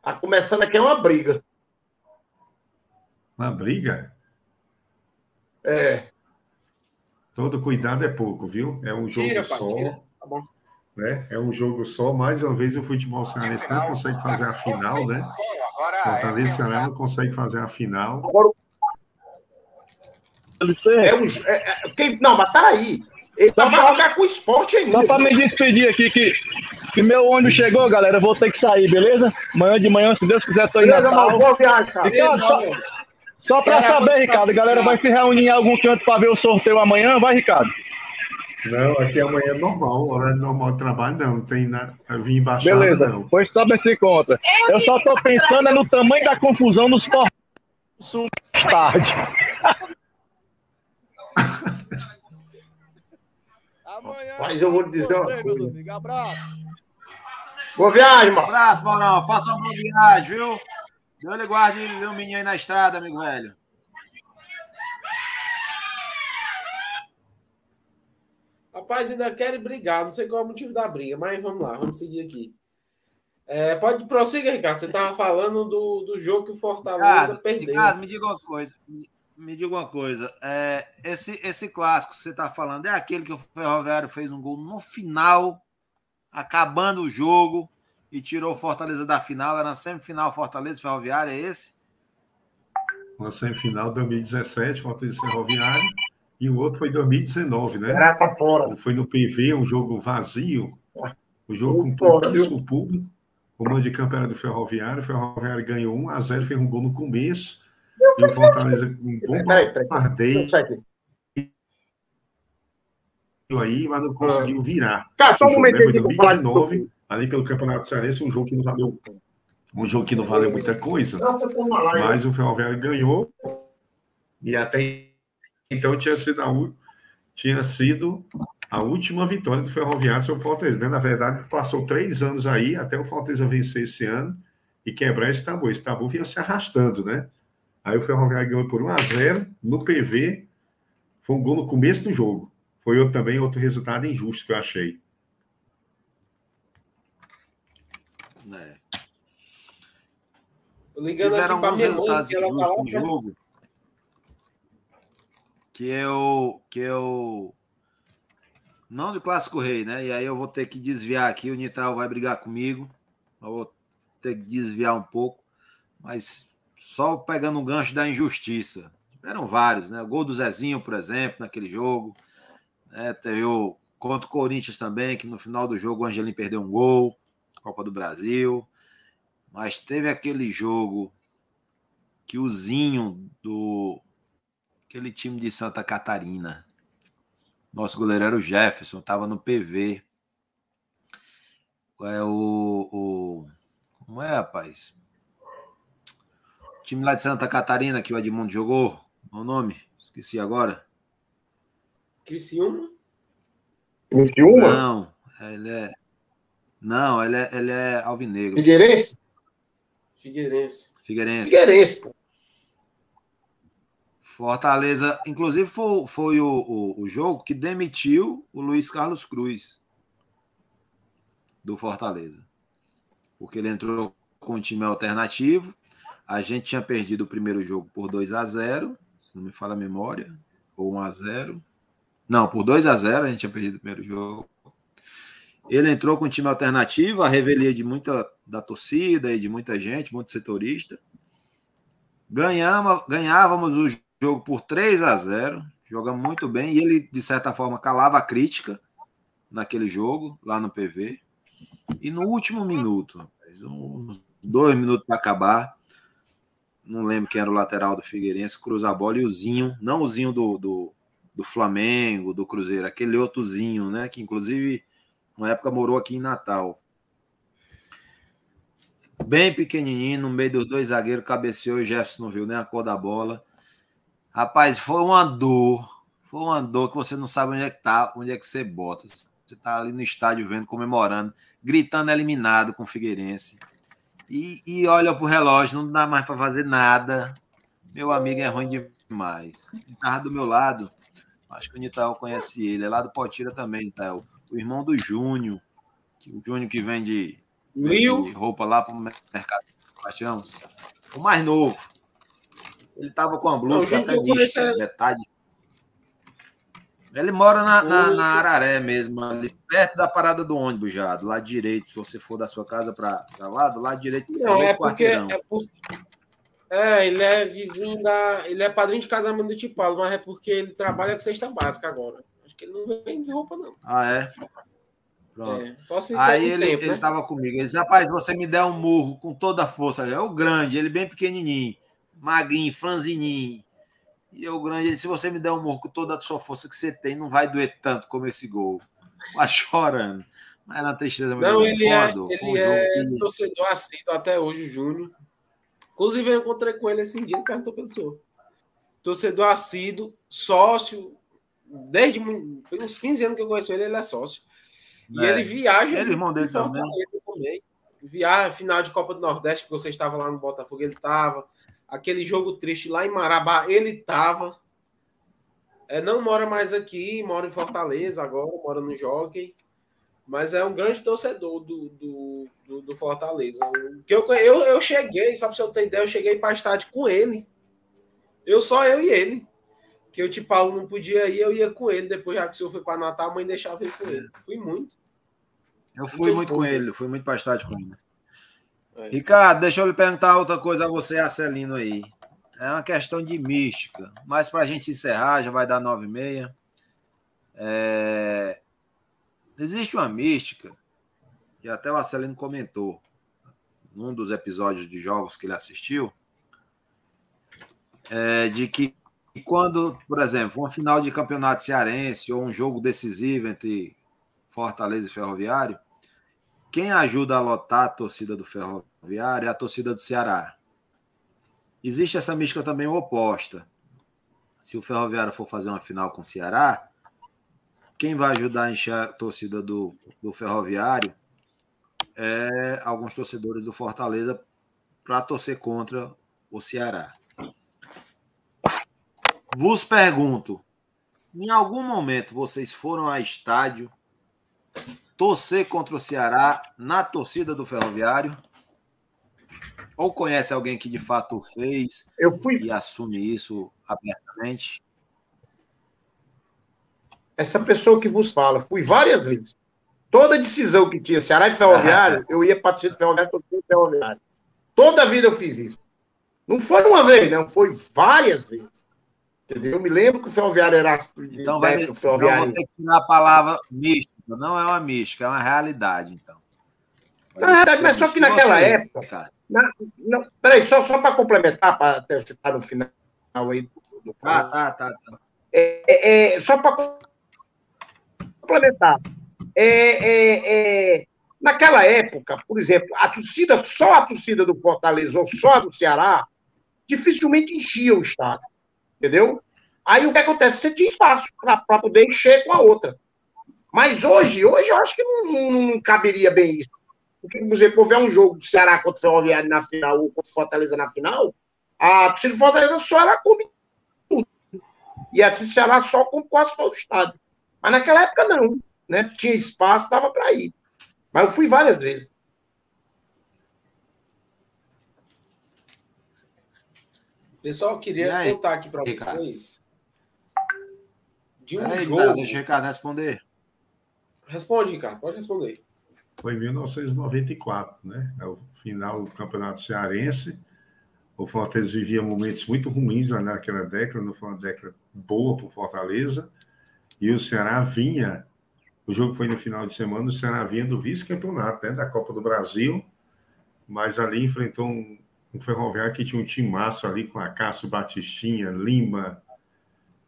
Speaker 5: Tá começando aqui uma briga.
Speaker 2: Uma briga?
Speaker 5: É.
Speaker 2: Todo cuidado é pouco, viu? É um jogo
Speaker 4: Tira,
Speaker 2: só.
Speaker 4: tira. Tá bom.
Speaker 2: Né? É um jogo só. Mais uma vez, o futebol cearense não consegue fazer a final, né? Fortaleza e Ceará não consegue fazer a final.
Speaker 5: Agora, é um. É, é, quem, não, mas peraí. Ele
Speaker 3: Só
Speaker 5: vai
Speaker 3: pra-
Speaker 5: jogar com o esporte ainda.
Speaker 3: Só pra me despedir aqui que, que meu ônibus chegou, galera. Eu vou ter que sair, beleza? Amanhã de manhã, se Deus quiser, tô em
Speaker 5: Beleza,
Speaker 3: Natal.
Speaker 5: mas boa viagem, cara.
Speaker 3: Ricardo, só,
Speaker 4: Ceará
Speaker 3: saber, Ricardo, a galera vai se reunir em algum canto pra ver o sorteio amanhã, vai, Ricardo?
Speaker 2: Não, aqui amanhã é normal, horário normal de trabalho, não. Não tem nada. Vir embaixada,
Speaker 3: Beleza,
Speaker 2: não.
Speaker 3: pois só se conta. Eu só tô pensando é no tamanho da confusão nos portões tarde.
Speaker 6: Amanhã.
Speaker 5: Mas eu vou te dizer uma coisa.
Speaker 6: Abraço.
Speaker 5: Boa viagem, mano.
Speaker 1: abraço, Maurão. Faça uma boa viagem, viu? Deus lhe guarde o menino aí na estrada, amigo velho.
Speaker 4: Rapaz, ainda querem brigar. Não sei qual é o motivo da briga, mas vamos lá, vamos seguir aqui. É, pode prossiga, Ricardo. Você estava falando do, do jogo que o Fortaleza
Speaker 1: Ricardo,
Speaker 4: perdeu.
Speaker 1: Ricardo, me diga uma coisa. Me, me diga uma coisa. É, esse, esse clássico que você está falando é aquele que o Ferroviário fez um gol no final, acabando o jogo, e tirou o Fortaleza da final. Era na semifinal Fortaleza Ferroviário, é esse?
Speaker 2: Uma semifinal 2017, Fortaleza e Ferroviário. E o outro foi 2019, né?
Speaker 5: Tá fora.
Speaker 2: Foi no PV, um jogo vazio. O jogo com pouquíssimo público. O mando de campo era do Ferroviário. O Ferroviário ganhou 1 a 0 fez um gol no começo. E o Fortaleza com um bom bombardeio aí, mas não conseguiu virar.
Speaker 5: Cara, só um
Speaker 2: né?
Speaker 5: momento
Speaker 2: Foi
Speaker 5: aqui pra falar de
Speaker 2: 2019, ali pelo Campeonato Cearense, um jogo que não valeu, um jogo que não valeu muita coisa, mas o Ferroviário ganhou e até então tinha sido a, tinha sido a última vitória do Ferroviário sobre o Fortaleza. né? Na verdade, passou três anos aí até o Fortaleza vencer esse ano e quebrar esse tabu. Esse tabu vinha se arrastando, né? Aí o Ferroviário ganhou por 1 a 0 no PV, foi um gol no começo do jogo. Foi outro, também outro resultado injusto que eu achei.
Speaker 1: É.
Speaker 4: Tô ligando
Speaker 1: Tiveram
Speaker 4: aqui pra
Speaker 1: alguns resultados injustos no jogo que eu que eu não de clássico rei, né? E aí eu vou ter que desviar aqui, o Nital vai brigar comigo. Eu vou ter que desviar um pouco, mas só pegando o gancho da injustiça. Tiveram vários, né? O gol do Zezinho, por exemplo, naquele jogo. né? Teve o contra o Corinthians também, que no final do jogo o Angelim perdeu um gol, Copa do Brasil. Mas teve aquele jogo que o Zinho do aquele time de Santa Catarina. Nosso goleiro era o Jefferson, estava no PV. É o, o. Como é, rapaz? O time lá de Santa Catarina que o Edmundo jogou. Qual o nome? Esqueci agora.
Speaker 4: Criciúma?
Speaker 5: Criciúma?
Speaker 1: Não, ele é. Não, ele é, ele é alvinegro.
Speaker 5: Figueirense?
Speaker 4: Figueirense.
Speaker 1: Figueirense.
Speaker 5: Figueirense, pô.
Speaker 1: Fortaleza, inclusive foi, foi o, o, o jogo que demitiu o Luiz Carlos Cruz do Fortaleza. Porque ele entrou com um time alternativo. A gente tinha perdido o primeiro jogo por 2 a 0 se não me falha a memória, ou 1 a 0 Não, por 2 a 0 a gente tinha perdido o primeiro jogo. Ele entrou com um time alternativo, a revelia de muita da torcida e de muita gente, muito setorista. Ganhamos, ganhávamos o jogo por 3 a 0 jogamos muito bem, e ele, de certa forma, calava a crítica naquele jogo, lá no PV. E no último minuto, uns dois minutos para acabar, não lembro quem era o lateral do Figueirense, cruza a bola e o Zinho, não o Zinho do, do, do Flamengo, do Cruzeiro, aquele outro Zinho, né? Que inclusive, uma época morou aqui em Natal. Bem pequenininho, no meio dos dois zagueiros, cabeceou e o Jefferson não viu nem a cor da bola. Rapaz, foi uma dor. Foi uma dor que você não sabe onde é que tá, onde é que você bota. Você tá ali no estádio vendo, comemorando, gritando eliminado com o Figueirense. E, e olha pro relógio, não dá mais para fazer nada. Meu amigo é ruim demais. Ele tava do meu lado. Acho que o Nital conhece ele. É lá do Potira também, Nital. O irmão do Júnior. que- O Júnior que vende,
Speaker 4: Will?
Speaker 1: vende roupa lá pro mercado. Paixão. O mais novo. Ele tava com a
Speaker 4: Não,
Speaker 1: blusa
Speaker 4: Júnior
Speaker 1: até
Speaker 4: conheço é-
Speaker 1: metade. Ele mora na, na, na Araré mesmo, ali perto da parada do ônibus já, do lado direito. Se você for da sua casa para lá, do lado direito,
Speaker 4: Não, é porque,
Speaker 1: quarteirão.
Speaker 4: é porque. É, ele é vizinho da. Ele é padrinho de casamento do Tipalo, mas é porque ele trabalha com cesta básica agora. Acho que ele não vende roupa, não.
Speaker 1: Ah, é? Pronto.
Speaker 4: É, só se
Speaker 1: Aí ele,
Speaker 4: tempo,
Speaker 1: ele
Speaker 4: né?
Speaker 1: tava comigo. Ele disse, rapaz, você me der um murro com toda a força. É o grande, ele bem pequenininho, magrinho, franzininho. E eu grande, ele, se você me der um murro com toda a sua força que você tem, não vai doer tanto como esse gol. Vai chorando. Mas na tristeza muito
Speaker 4: Não, ele é.
Speaker 1: Foi um
Speaker 4: ele é
Speaker 1: que-
Speaker 4: torcedor assíduo até hoje, o Júnior. Inclusive, eu encontrei com ele esse dia, ele perguntou pelo senhor. Torcedor assíduo, sócio, desde uns 15 anos que eu conheço ele, ele é sócio. E
Speaker 1: É.
Speaker 4: ele viaja.
Speaker 1: Ele, irmão dele também.
Speaker 4: também. Viaja, final de Copa do Nordeste, que você estava lá no Botafogo, ele estava. Aquele jogo triste lá em Marabá, ele estava. É, não mora mais aqui, mora em Fortaleza agora, mora no Jockey. Mas é um grande torcedor do, do, do, do Fortaleza. Que eu, eu, eu cheguei, só para você ter ideia, eu cheguei para estádio com ele. Eu só eu e ele. Que o Paulo não podia ir, eu ia com ele. Depois, já que o senhor foi para Natal, a mãe deixava ir com ele. Fui muito.
Speaker 1: Eu fui muito
Speaker 4: tem
Speaker 1: com ele, fui muito para estádio com ele.
Speaker 4: É.
Speaker 1: Ricardo, deixa eu lhe perguntar outra coisa a você, Arcelino aí. É uma questão de mística, mas para a gente encerrar, já vai dar nove e meia. É, Existe uma mística, que até o Arcelino comentou num dos episódios de jogos que ele assistiu, é, de que quando, por exemplo, uma final de campeonato cearense ou um jogo decisivo entre Fortaleza e Ferroviário, quem ajuda a lotar a torcida do Ferroviário é a torcida do Ceará. Existe essa mística também oposta. Se o Ferroviário for fazer uma final com o Ceará, quem vai ajudar a encher a torcida do, do Ferroviário é alguns torcedores do Fortaleza para torcer contra o Ceará. Vos pergunto: em algum momento vocês foram a estádio torcer contra o Ceará na torcida do Ferroviário? Ou conhece alguém que de fato fez
Speaker 5: Eu fui.
Speaker 1: e assume isso abertamente?
Speaker 5: Essa pessoa que vos fala, fui várias vezes. Toda decisão que tinha Ceará e Ferroviário, eu ia para torcida do Ferroviário, torcida do Ferroviário. Toda a vida eu fiz isso. Não foi uma vez, não, foi várias vezes. Entendeu? Eu me lembro que o Ferroviário era.
Speaker 1: Então vai então
Speaker 5: o Ferroviário.
Speaker 1: vou ter que tirar a palavra mística. Não é uma mística, é uma realidade, então.
Speaker 5: Na verdade, mas só que naquela época.
Speaker 1: cara.
Speaker 5: Na, não, peraí, só, só para complementar, para até você estar no final aí do, do
Speaker 1: Ah, tá, tá, tá.
Speaker 5: é, é, só para complementar. É, é, é, naquela época, por exemplo, a torcida, só a torcida do Fortaleza ou só a do Ceará, dificilmente enchia o estádio. Entendeu? Aí o que acontece? Você tinha espaço para poder encher com a outra. Mas hoje, hoje eu acho que não, não- não caberia bem isso. Porque, por exemplo, houver um jogo do Ceará contra o Ferroviário na final ou contra o Fortaleza na final, a torcida do Fortaleza só era come tudo. E a torcida do Ceará só com quase todo o estádio. Mas naquela época não. Né? Tinha espaço, dava para ir. Mas eu fui várias vezes.
Speaker 4: Pessoal, eu queria
Speaker 1: aí,
Speaker 4: contar aqui para
Speaker 1: Ricardo?
Speaker 4: vocês de um
Speaker 1: Peraí,
Speaker 4: jogo.
Speaker 1: tá, deixa o Ricardo responder.
Speaker 4: Responde, Ricardo, pode responder.
Speaker 2: Foi em 1994, né? É o final do Campeonato Cearense. O Fortaleza vivia momentos muito ruins né, naquela década, não foi uma década boa para o Fortaleza. E o Ceará vinha, o jogo foi no final de semana, o Ceará vinha do vice-campeonato, né, da Copa do Brasil, mas ali enfrentou um, um Ferroviário que tinha um time massa ali com a Cássio Batistinha, Lima,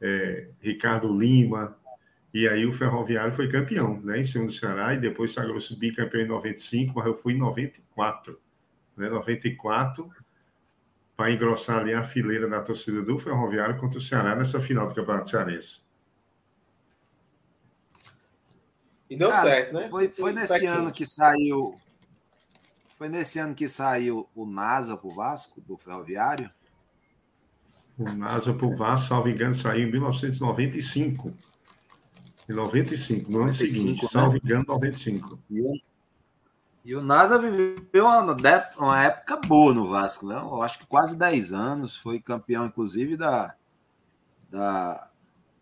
Speaker 2: eh, Ricardo Lima, e aí o Ferroviário foi campeão, né, em cima do Ceará, e depois sagrou-se bicampeão em 95, mas eu fui em 94, né, 94, para engrossar ali a fileira da torcida do Ferroviário contra o Ceará nessa final do Campeonato Cearense.
Speaker 4: E deu
Speaker 1: Cara,
Speaker 4: certo, né?
Speaker 1: Foi, foi nesse
Speaker 4: pé
Speaker 1: ano que saiu. Foi nesse ano que saiu o NASA pro Vasco, do Ferroviário.
Speaker 2: O NASA por Vasco, salvo engano, saiu em 1995. Em 95, no ano
Speaker 1: 95,
Speaker 2: seguinte,
Speaker 1: né?
Speaker 2: salvo engano, 95.
Speaker 1: E o, e o NASA viveu uma, uma época boa no Vasco, né? Eu acho que quase 10 anos. Foi campeão, inclusive, da, da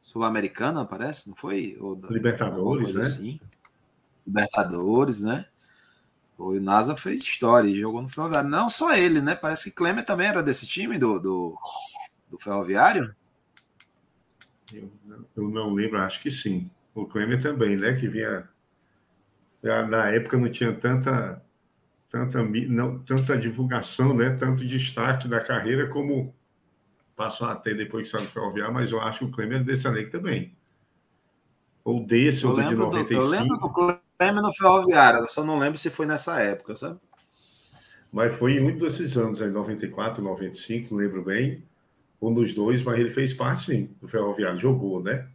Speaker 1: Sul-Americana, parece, não foi? Da-
Speaker 2: Libertadores, né?
Speaker 1: assim. Libertadores, né? O NASA fez história e jogou no Ferroviário. Não só ele, né? Parece que Klemer também era desse time do, do, do Ferroviário.
Speaker 2: Eu, eu não lembro, acho que sim. O Klemer também, né? Que vinha. Na época não tinha tanta, tanta, não, tanta divulgação, né? Tanto destaque da carreira como passou a ter depois que saiu do Ferroviário, mas eu acho que o Klemer é desse elenco também. Ou desse, ou do de
Speaker 1: lembro, do,
Speaker 2: 95.
Speaker 1: eu lembro do Klemer no Ferroviário, eu só não lembro se foi nessa época, sabe?
Speaker 2: Mas foi em um desses anos, em 94, 95, não lembro bem, um dos dois, mas ele fez parte, sim, do Ferroviário, jogou, né?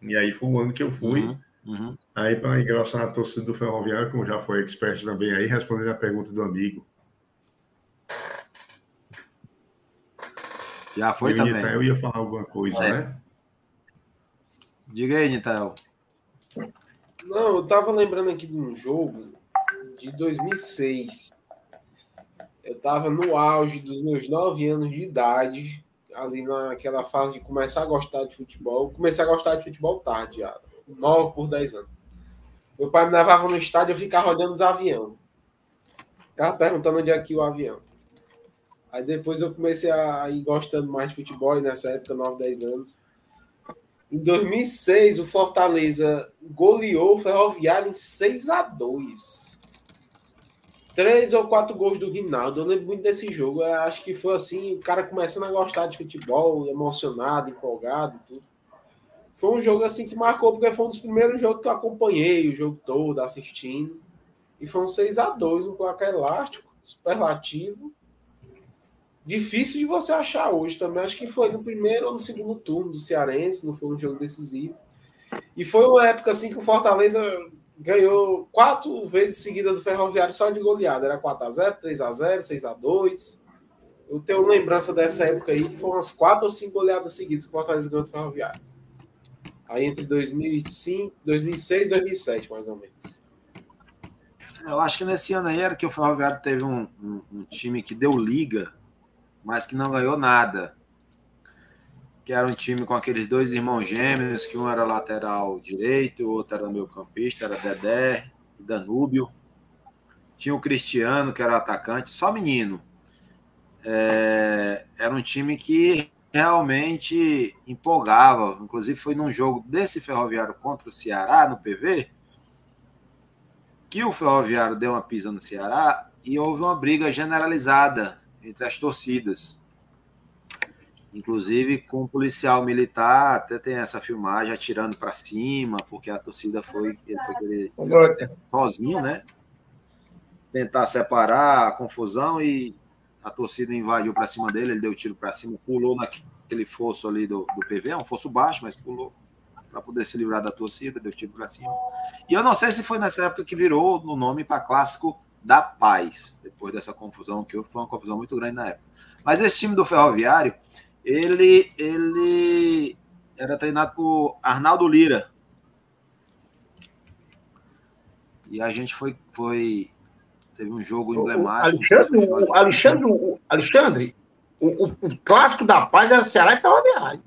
Speaker 2: E aí foi o ano que eu fui,
Speaker 1: Uhum, uhum.
Speaker 2: aí para engrossar a torcida do Ferroviário, como já foi expert também aí, respondendo a pergunta do amigo.
Speaker 1: Já foi
Speaker 2: eu,
Speaker 1: também.
Speaker 2: Ia, eu ia falar alguma coisa,
Speaker 1: É.
Speaker 2: né?
Speaker 1: Diga aí, Nitel.
Speaker 4: Não, eu tava lembrando aqui de um jogo de 2006. Eu tava no auge dos meus nove anos de idade, ali naquela fase de começar a gostar de futebol. Comecei a gostar de futebol tarde, já, 9 por 10 anos. Meu pai me levava no estádio, eu ficava olhando os aviões. Ficava perguntando onde é que o avião. Aí depois eu comecei a ir gostando mais de futebol, e nessa época, 9, 10 anos. Em 2006, o Fortaleza goleou o Ferroviário em 6 a 2 três ou quatro gols do Rinaldo. Eu lembro muito desse jogo. Eu acho que foi assim, o cara começando a gostar de futebol, emocionado, empolgado e tudo. Foi um jogo assim que marcou, porque foi um dos primeiros jogos que eu acompanhei o jogo todo, assistindo. E foi um 6 a 2 um placar elástico, superlativo. Difícil de você achar hoje também. Acho que foi no primeiro ou no segundo turno do Cearense, não foi um jogo decisivo. E foi uma época assim que o Fortaleza ganhou quatro vezes seguidas do Ferroviário só de goleada. Era 4x0, 3x0, 6x2. Eu tenho lembrança dessa época aí, que foram umas quatro ou cinco goleadas seguidas que o Fortaleza ganhou do Ferroviário. Aí entre 2005, 2006 e 2007, mais ou menos.
Speaker 1: Eu acho que nesse ano aí era que o Ferroviário teve um, um, um time que deu liga, mas que não ganhou nada que era um time com aqueles dois irmãos gêmeos, que um era lateral direito, o outro era meio campista, era Dedé e Danúbio. Tinha o Cristiano, que era atacante, só menino. É, era um time que realmente empolgava. Inclusive foi num jogo desse Ferroviário contra o Ceará, no PV, que o Ferroviário deu uma pisa no Ceará e houve uma briga generalizada entre as torcidas inclusive com um policial militar, até tem essa filmagem atirando para cima, porque a torcida foi, ele foi querer, sozinho, né? Tentar separar a confusão e a torcida invadiu para cima dele, ele deu tiro para cima, pulou naquele fosso ali do, do PV, é um fosso baixo, mas pulou para poder se livrar da torcida, deu tiro para cima. E eu não sei se foi nessa época que virou o nome para clássico da paz, depois dessa confusão, que foi uma confusão muito grande na época. Mas esse time do Ferroviário, ele, ele era treinado por Arnaldo Lira. E a gente foi. foi teve um jogo emblemático.
Speaker 5: Alexandre, o, Alexandre, o, Alexandre o, o, o, clássico da paz era Ceará e Ferroviário.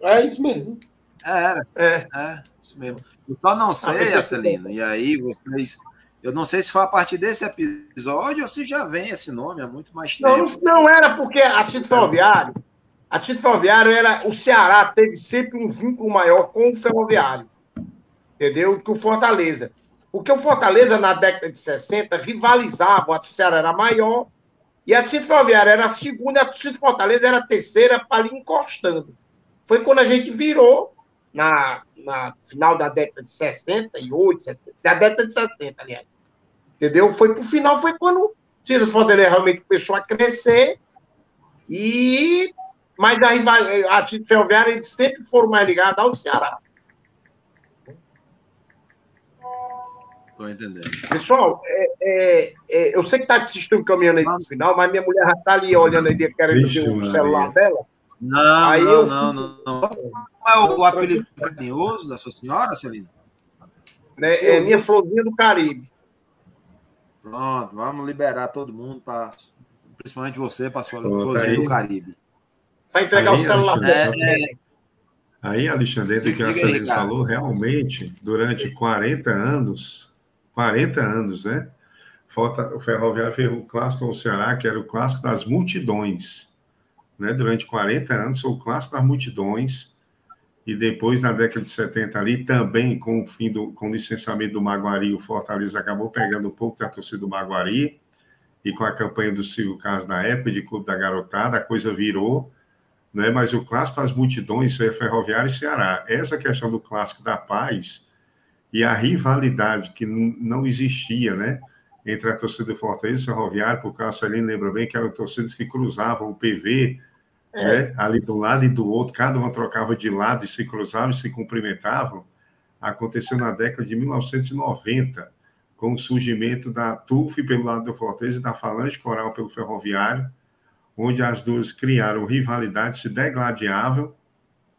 Speaker 4: É isso mesmo.
Speaker 1: É, era. É. é isso mesmo. Eu só não sei, ah, Celino, e aí vocês. Eu não sei se foi a partir desse episódio ou se já vem esse nome há muito mais tempo.
Speaker 5: Não, não era porque a título ferroviário a título ferroviário era. O Ceará teve sempre um vínculo maior com o ferroviário. Entendeu? Que o Fortaleza. Porque o Fortaleza, na década de 60, rivalizava, a Ceará era maior, e a título ferroviário era a segunda, a título Fortaleza era a terceira, para ali encostando. Foi quando a gente virou, na, na final da década de 68, 70, da década de 70, aliás. Entendeu? Foi pro final, foi quando o Ciro Fortaleza realmente começou a crescer e mas a, a título ferroviária eles sempre foram mais ligados ao Ceará.
Speaker 1: Estou entendendo.
Speaker 5: Pessoal, é, é, é, eu sei que está se caminhando aí no final, mas minha mulher já está ali olhando aí, querendo ver o celular dela.
Speaker 1: Não, aí não, eu... não, não, não. Qual é o apelido carinhoso da sua senhora, Celina?
Speaker 5: É, é minha florzinha do Caribe.
Speaker 1: Pronto, vamos liberar todo mundo, pra, principalmente você, para a sua florzinha do Caribe.
Speaker 5: Para entregar aí, o celular.
Speaker 2: É, Aí, Alexandre, o que a Celina falou, realmente, durante 40 anos, 40 anos, né? O Ferroviário fez um clássico no Ceará, que era o clássico das multidões. Né? Durante 40 anos, foi o clássico das multidões. E depois, na década de 70 ali, também com o fim do com o licenciamento do Maguari, o Fortaleza acabou pegando um pouco da torcida do Maguari. E com a campanha do Silvio Carlos na época, de Clube da Garotada, a coisa virou né? mas o clássico das multidões é Ferroviária e Ceará. Essa questão do clássico da paz e a rivalidade que não existia né? entre a torcida do Fortaleza e Ferroviária, porque a Celina lembra bem que eram torcidas que cruzavam o PV é. né? ali do lado e do outro, cada uma trocava de lado e se cruzavam e se cumprimentavam. Aconteceu na década de 1990, com o surgimento da TUF pelo lado do Fortaleza e da Falange Coral pelo Ferroviário, onde as duas criaram rivalidade, se degladiavam,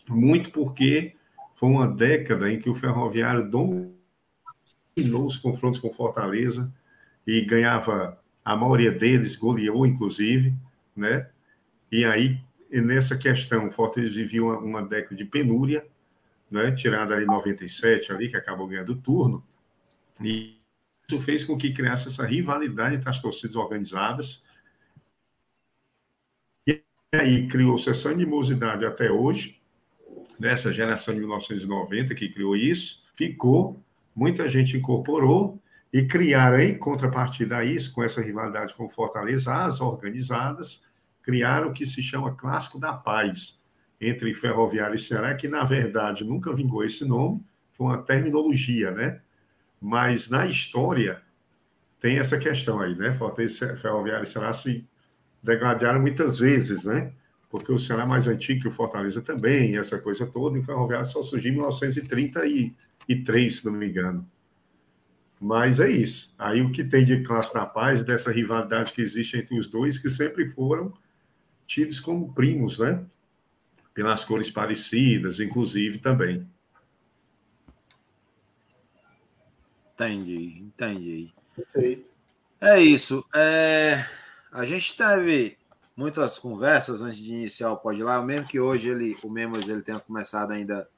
Speaker 2: muito porque foi uma década em que o Ferroviário dominou os confrontos com Fortaleza e ganhava a maioria deles, goleou inclusive, né? E aí, nessa questão, Fortaleza vivia uma, uma década de penúria, né? tirada ali 97, ali, que acabou ganhando o turno, e isso fez com que criasse essa rivalidade entre as torcidas organizadas, aí criou-se essa animosidade até hoje, nessa geração de 1990 que criou isso, ficou, muita gente incorporou, E criaram, em contrapartida a isso, com essa rivalidade com Fortaleza, as organizadas criaram o que se chama Clássico da Paz, entre Ferroviário e Ceará, que na verdade nunca vingou esse nome, foi uma terminologia, né? Mas na história tem essa questão aí, né? Fortaleza, Ferroviário e Ceará se degradaram muitas vezes, né? Porque o Ceará é mais antigo que o Fortaleza também, essa coisa toda, e o Ferroviário só surgiu em 1933, se não me engano. Mas é isso. Aí o que tem de classe da paz, dessa rivalidade que existe entre os dois, que sempre foram tidos como primos, né? Pelas cores parecidas, inclusive também.
Speaker 1: Entendi, entendi. Perfeito. É isso. É... A gente teve muitas conversas antes de iniciar o Pode Lá, mesmo que hoje ele, o Memories ele tenha começado ainda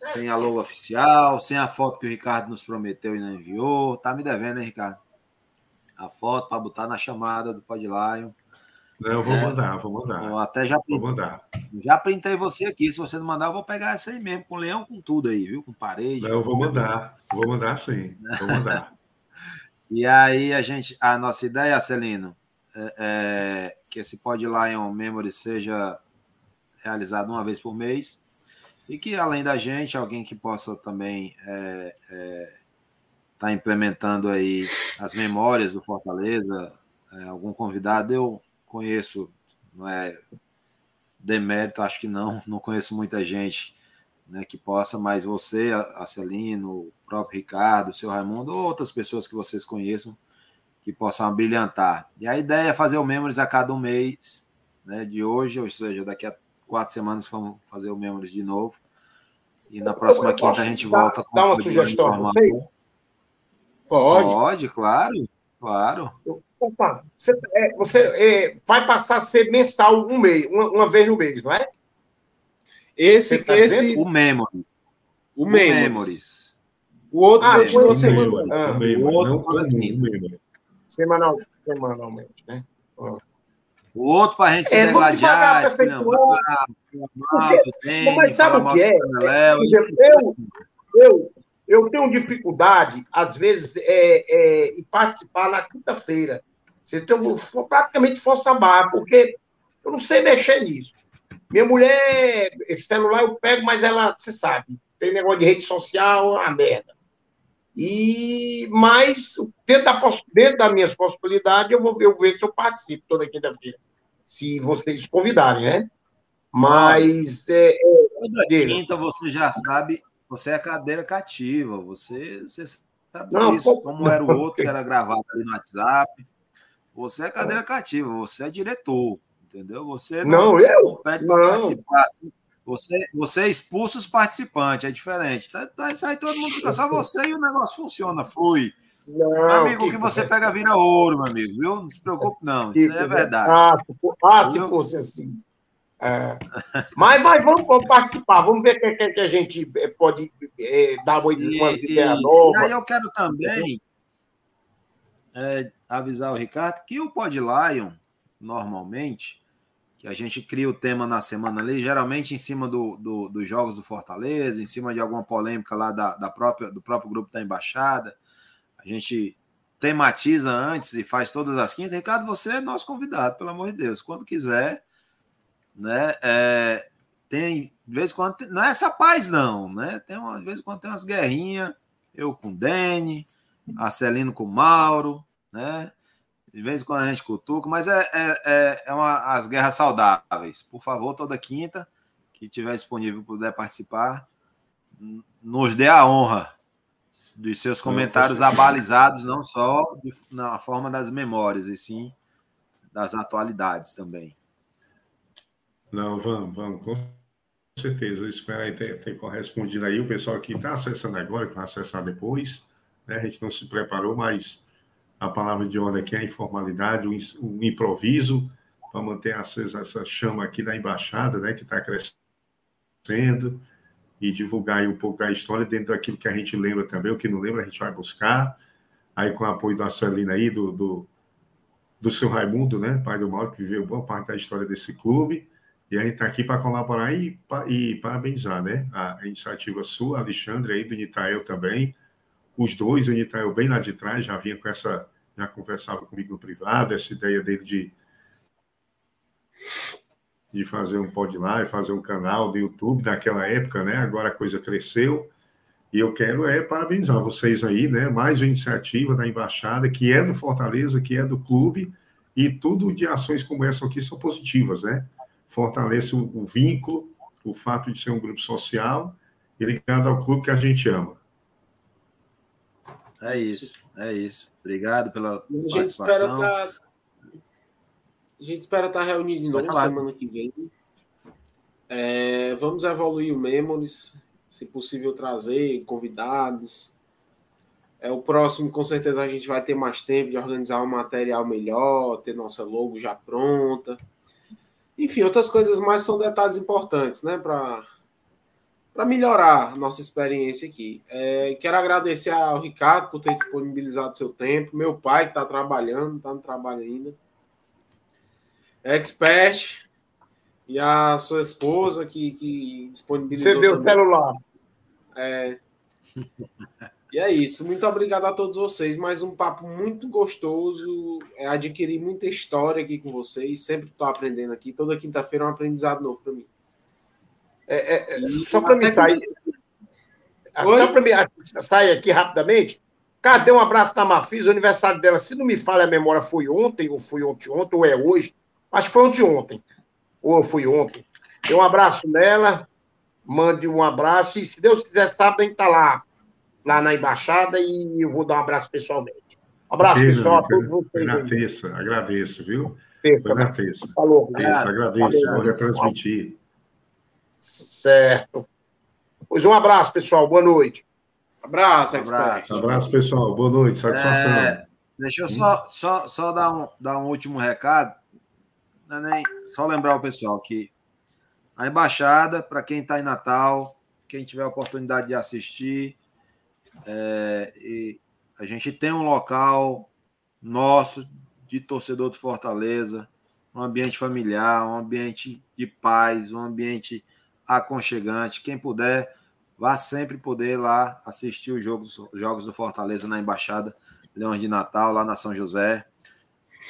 Speaker 1: sem a logo oficial, sem a foto que o Ricardo nos prometeu e não enviou. Tá me devendo, hein, Ricardo? A foto para botar na chamada do Pode Lion.
Speaker 2: Não, eu vou é, mandar, vou mandar.
Speaker 1: Eu até já
Speaker 2: vou mandar.
Speaker 1: Já printei você aqui. Se você não mandar, eu vou pegar essa aí mesmo, com leão, com tudo aí, viu? Com parede. Não,
Speaker 2: eu vou mandar. Vou mandar sim. Vou mandar.
Speaker 1: e aí, a gente, a nossa ideia, Celino, é, é que esse Pod Lion Memory seja realizado uma vez por mês e que, além da gente, alguém que possa também estar é, é, tá implementando aí as memórias do Fortaleza, é, algum convidado, eu conheço, não é demérito, acho que não, não conheço muita gente né, que possa, mas você, a Celino, o próprio Ricardo, o seu Raimundo, ou outras pessoas que vocês conheçam, que possam brilhantar. E a ideia é fazer o Memories a cada um mês, né, de hoje, ou seja, daqui a quatro semanas vamos fazer o Memories de novo. E na próxima quinta a gente volta
Speaker 5: com Dá uma sugestão,
Speaker 1: Pode. Pode, claro, claro.
Speaker 5: Opa, você, é, você é, vai passar a ser mensal um mês, uma, uma vez no mês, não é?
Speaker 1: Esse, tá esse... O Memory. O, o Memories. Memories. O outro ah, continua semanal.
Speaker 5: Ah, o outro o Semanal, semanalmente, né?
Speaker 1: O outro para a gente é, se degladiar,
Speaker 5: Mas sabe o que é? Eu, eu, eu tenho dificuldade, às vezes, é, é, em participar na quinta-feira. Você tem praticamente força barra, porque eu não sei mexer nisso. Minha mulher, esse celular eu pego, mas ela, você sabe, tem negócio de rede social, é uma merda. E, mas, dentro, da, dentro das minhas possibilidades, eu vou ver, eu ver se eu participo toda quinta-feira. Se vocês convidarem, né? Mas. É, é,
Speaker 1: toda quinta você já sabe você é cadeira cativa, você, você sabe não, isso, como era o outro que era gravado ali no WhatsApp. Você é cadeira cativa, você é diretor, entendeu? Você
Speaker 5: não, não, eu,
Speaker 1: para participar. Assim. Você, você expulsa os participantes, é diferente. Tá, tá, aí todo mundo fica só você e o negócio funciona, flui. Não, meu amigo, o que, que você pega vira ouro, meu amigo, viu? Não se preocupe, não. Isso é verdade.
Speaker 5: Ah, ah se fosse assim. É. Mas, mas vamos, vamos, participar, vamos ver o que, que, que, a gente eh, pode é, dar uma, uma ideia nova.
Speaker 1: E aí eu quero também é, avisar o Ricardo que o Pod Lion, normalmente, que a gente cria o tema na semana ali, geralmente em cima do, do, dos jogos do Fortaleza, em cima de alguma polêmica lá da, da própria, do próprio grupo da Embaixada. A gente tematiza antes e faz todas as quintas. Ricardo, você é nosso convidado, pelo amor de Deus. Quando quiser, né? É, tem, de vez em quando, não é essa paz, não, né? Tem uma, de vez em quando tem umas guerrinhas, eu com o Dene, Celino com o Mauro, né? De vez em quando a gente cutuca, mas é, é, é, é uma, as guerras saudáveis. Por favor, toda quinta, que tiver disponível puder participar, nos dê a honra dos seus comentários abalizados, não só de, na forma das memórias, e sim das atualidades também.
Speaker 2: Não, vamos, vamos, com certeza. Eu espero aí ter, ter correspondido aí. O pessoal que está acessando agora, que vai acessar depois, né? a gente não se preparou, mas a palavra de ordem aqui é a informalidade, o, improviso, para manter acesa essa chama aqui da embaixada, né? que está crescendo, e divulgar um pouco da história dentro daquilo que a gente lembra também. O que não lembra, a gente vai buscar. Aí, com o apoio da Celina aí, do, do, do seu Raimundo, né? pai do Mauro, que viveu boa parte da história desse clube e a gente está aqui para colaborar e, e, parabenizar né? a iniciativa sua, Alexandre, aí do Nitael também, os dois, o Nitael bem lá de trás, já vinha com essa, já conversava comigo no privado, essa ideia dele de, de fazer um pod live, fazer um canal do YouTube naquela época, né? Agora a coisa cresceu. E eu quero é parabenizar vocês aí, né? Mais uma iniciativa da embaixada, que é do Fortaleza, que é do clube, e tudo de ações como essa aqui são positivas, né? Fortalece o, o vínculo, o fato de ser um grupo social e ligado ao clube que a gente ama.
Speaker 1: É isso, é isso. Obrigado pela
Speaker 4: a gente espera
Speaker 1: participação.
Speaker 4: tá... A gente espera estar reunido de novo semana que vem. É, vamos evoluir o Memories, se possível trazer convidados. É, o próximo, com certeza, a gente vai ter mais tempo de organizar um material melhor, ter nossa logo já pronta. Enfim, outras coisas mais são detalhes importantes, né? Para para melhorar a nossa experiência aqui. É, quero agradecer ao Ricardo por ter disponibilizado seu tempo, meu pai que está trabalhando, está no trabalho ainda, Expert e a sua esposa que, que disponibilizou.
Speaker 5: Você deu o celular.
Speaker 4: É. E é isso. Muito obrigado a todos vocês. Mais um papo muito gostoso. É, adquiri muita história aqui com vocês. Sempre estou aprendendo aqui. Toda quinta-feira é um aprendizado novo para mim.
Speaker 5: É, é, é, só para mim sair.
Speaker 4: Oi?
Speaker 5: Só para mim sair aqui rapidamente. Cadê um abraço da Mafis? O aniversário dela, se não me falha a memória, foi ontem, ou foi ontem, ontem, ou é hoje. Acho que foi ontem, ontem. Ou foi ontem. Dê um abraço nela, mande um abraço, e se Deus quiser, sábado a gente está lá, lá na embaixada, e eu vou dar um abraço pessoalmente. Um abraço,
Speaker 2: Ok,
Speaker 5: pessoal, a todos vocês.
Speaker 2: na terça, agradeço, viu?
Speaker 5: Terça,
Speaker 2: na terça.
Speaker 5: Falou.
Speaker 2: Isso, agradeço, vou retransmitir.
Speaker 5: Certo. Pois um abraço, pessoal. Boa noite.
Speaker 4: Abraço,
Speaker 1: Um abraço.
Speaker 2: Abraço, pessoal. Boa noite, satisfação.
Speaker 1: É, deixa eu só, só, só dar, um, dar um último recado. Não é nem- só lembrar o pessoal que a embaixada, para quem está em Natal, quem tiver a oportunidade de assistir, é, e a gente tem um local nosso de torcedor do Fortaleza, um ambiente familiar, um ambiente de paz, um ambiente aconchegante. Quem puder, vá sempre poder lá assistir os jogos, jogos do Fortaleza na Embaixada Leões de Natal, lá na São José.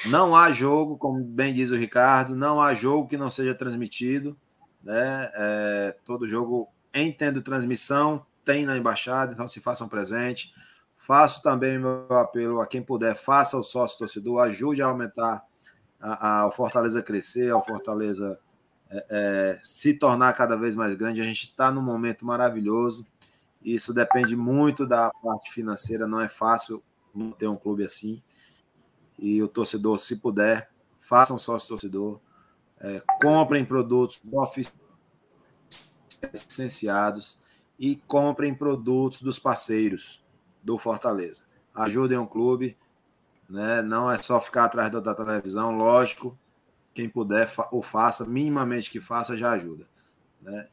Speaker 1: Não há jogo, como bem diz o Ricardo, não há jogo que não seja transmitido. Né? É, todo jogo em tendo transmissão tem na Embaixada, então se façam presente. Faço também meu apelo a quem puder, faça o sócio torcedor, ajude a aumentar a, o Fortaleza crescer, o Fortaleza é, é, se tornar cada vez mais grande. A gente está num momento maravilhoso. Isso depende muito da parte financeira, não é fácil manter um clube assim. E o torcedor, se puder, façam sócio torcedor, é, comprem produtos licenciados e comprem produtos dos parceiros do Fortaleza. Ajudem o clube, né? não é só ficar atrás da televisão, lógico, quem puder fa o faça, minimamente que faça, já ajuda. Né?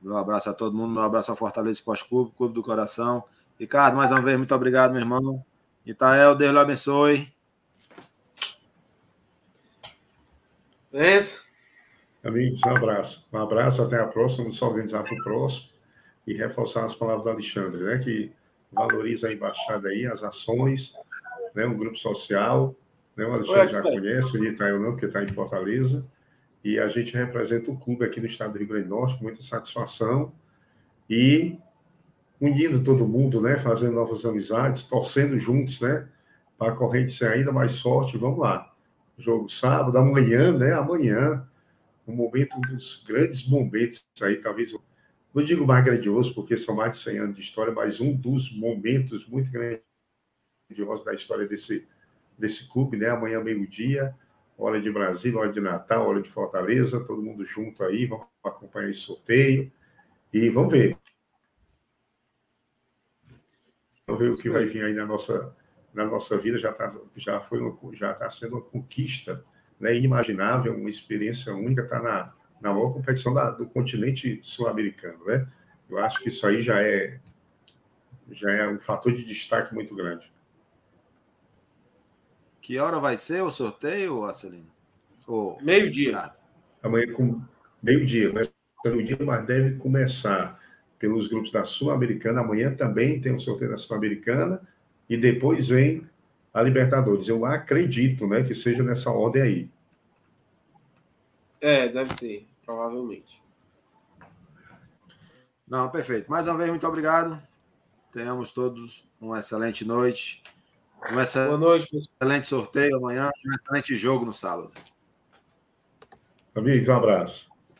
Speaker 1: Meu abraço a todo mundo, meu abraço ao Fortaleza Esporte Clube, Clube do Coração. Ricardo, mais uma vez, muito obrigado, meu irmão. Itael, Deus lhe abençoe.
Speaker 4: Vence.
Speaker 2: Amigos, um abraço. Um abraço, até a próxima. Vamos se organizar para o próximo e reforçar as palavras do Alexandre, né? Que valoriza a embaixada aí, as ações, né? Um grupo social. Né? O Alexandre já conhece, o Itael não, porque está em Fortaleza. E a gente representa o clube aqui no estado do Rio Grande do Norte com muita satisfação e unindo todo mundo, né? Fazendo novas amizades, torcendo juntos, né? Para a corrente ser ainda mais forte. Vamos lá. Jogo sábado, amanhã, né? Amanhã, um momento um dos grandes momentos aí, talvez, não digo mais grandioso, porque são mais de 100 anos de história, mas um dos momentos muito grandiosos da história desse, desse clube, né? Amanhã, meio-dia, hora de Brasília, hora de Natal, hora de Fortaleza, todo mundo junto aí, vamos acompanhar esse sorteio e vamos ver. Vamos ver o que vai vir aí na nossa, na nossa vida, já, tá, já, foi já está sendo uma conquista né, inimaginável, uma experiência única, está na, na maior competição da, do continente sul-americano, né? Eu acho que isso aí já é, já é um fator de destaque muito grande.
Speaker 1: Que hora vai ser o sorteio, Acelino?
Speaker 4: Oh, Meio-dia.
Speaker 2: Amanhã com meio-dia, mas meio-dia, mas deve começar pelos grupos da Sul-Americana. Amanhã também tem o sorteio da Sul-Americana e depois vem a Libertadores. Eu acredito, né, que seja nessa ordem aí.
Speaker 4: É, deve ser, provavelmente.
Speaker 1: Não, perfeito. Mais uma vez, muito obrigado. Tenhamos todos uma excelente noite. Um
Speaker 4: Boa noite.
Speaker 1: excelente sorteio amanhã, um excelente jogo no sábado.
Speaker 2: Amigos, um abraço.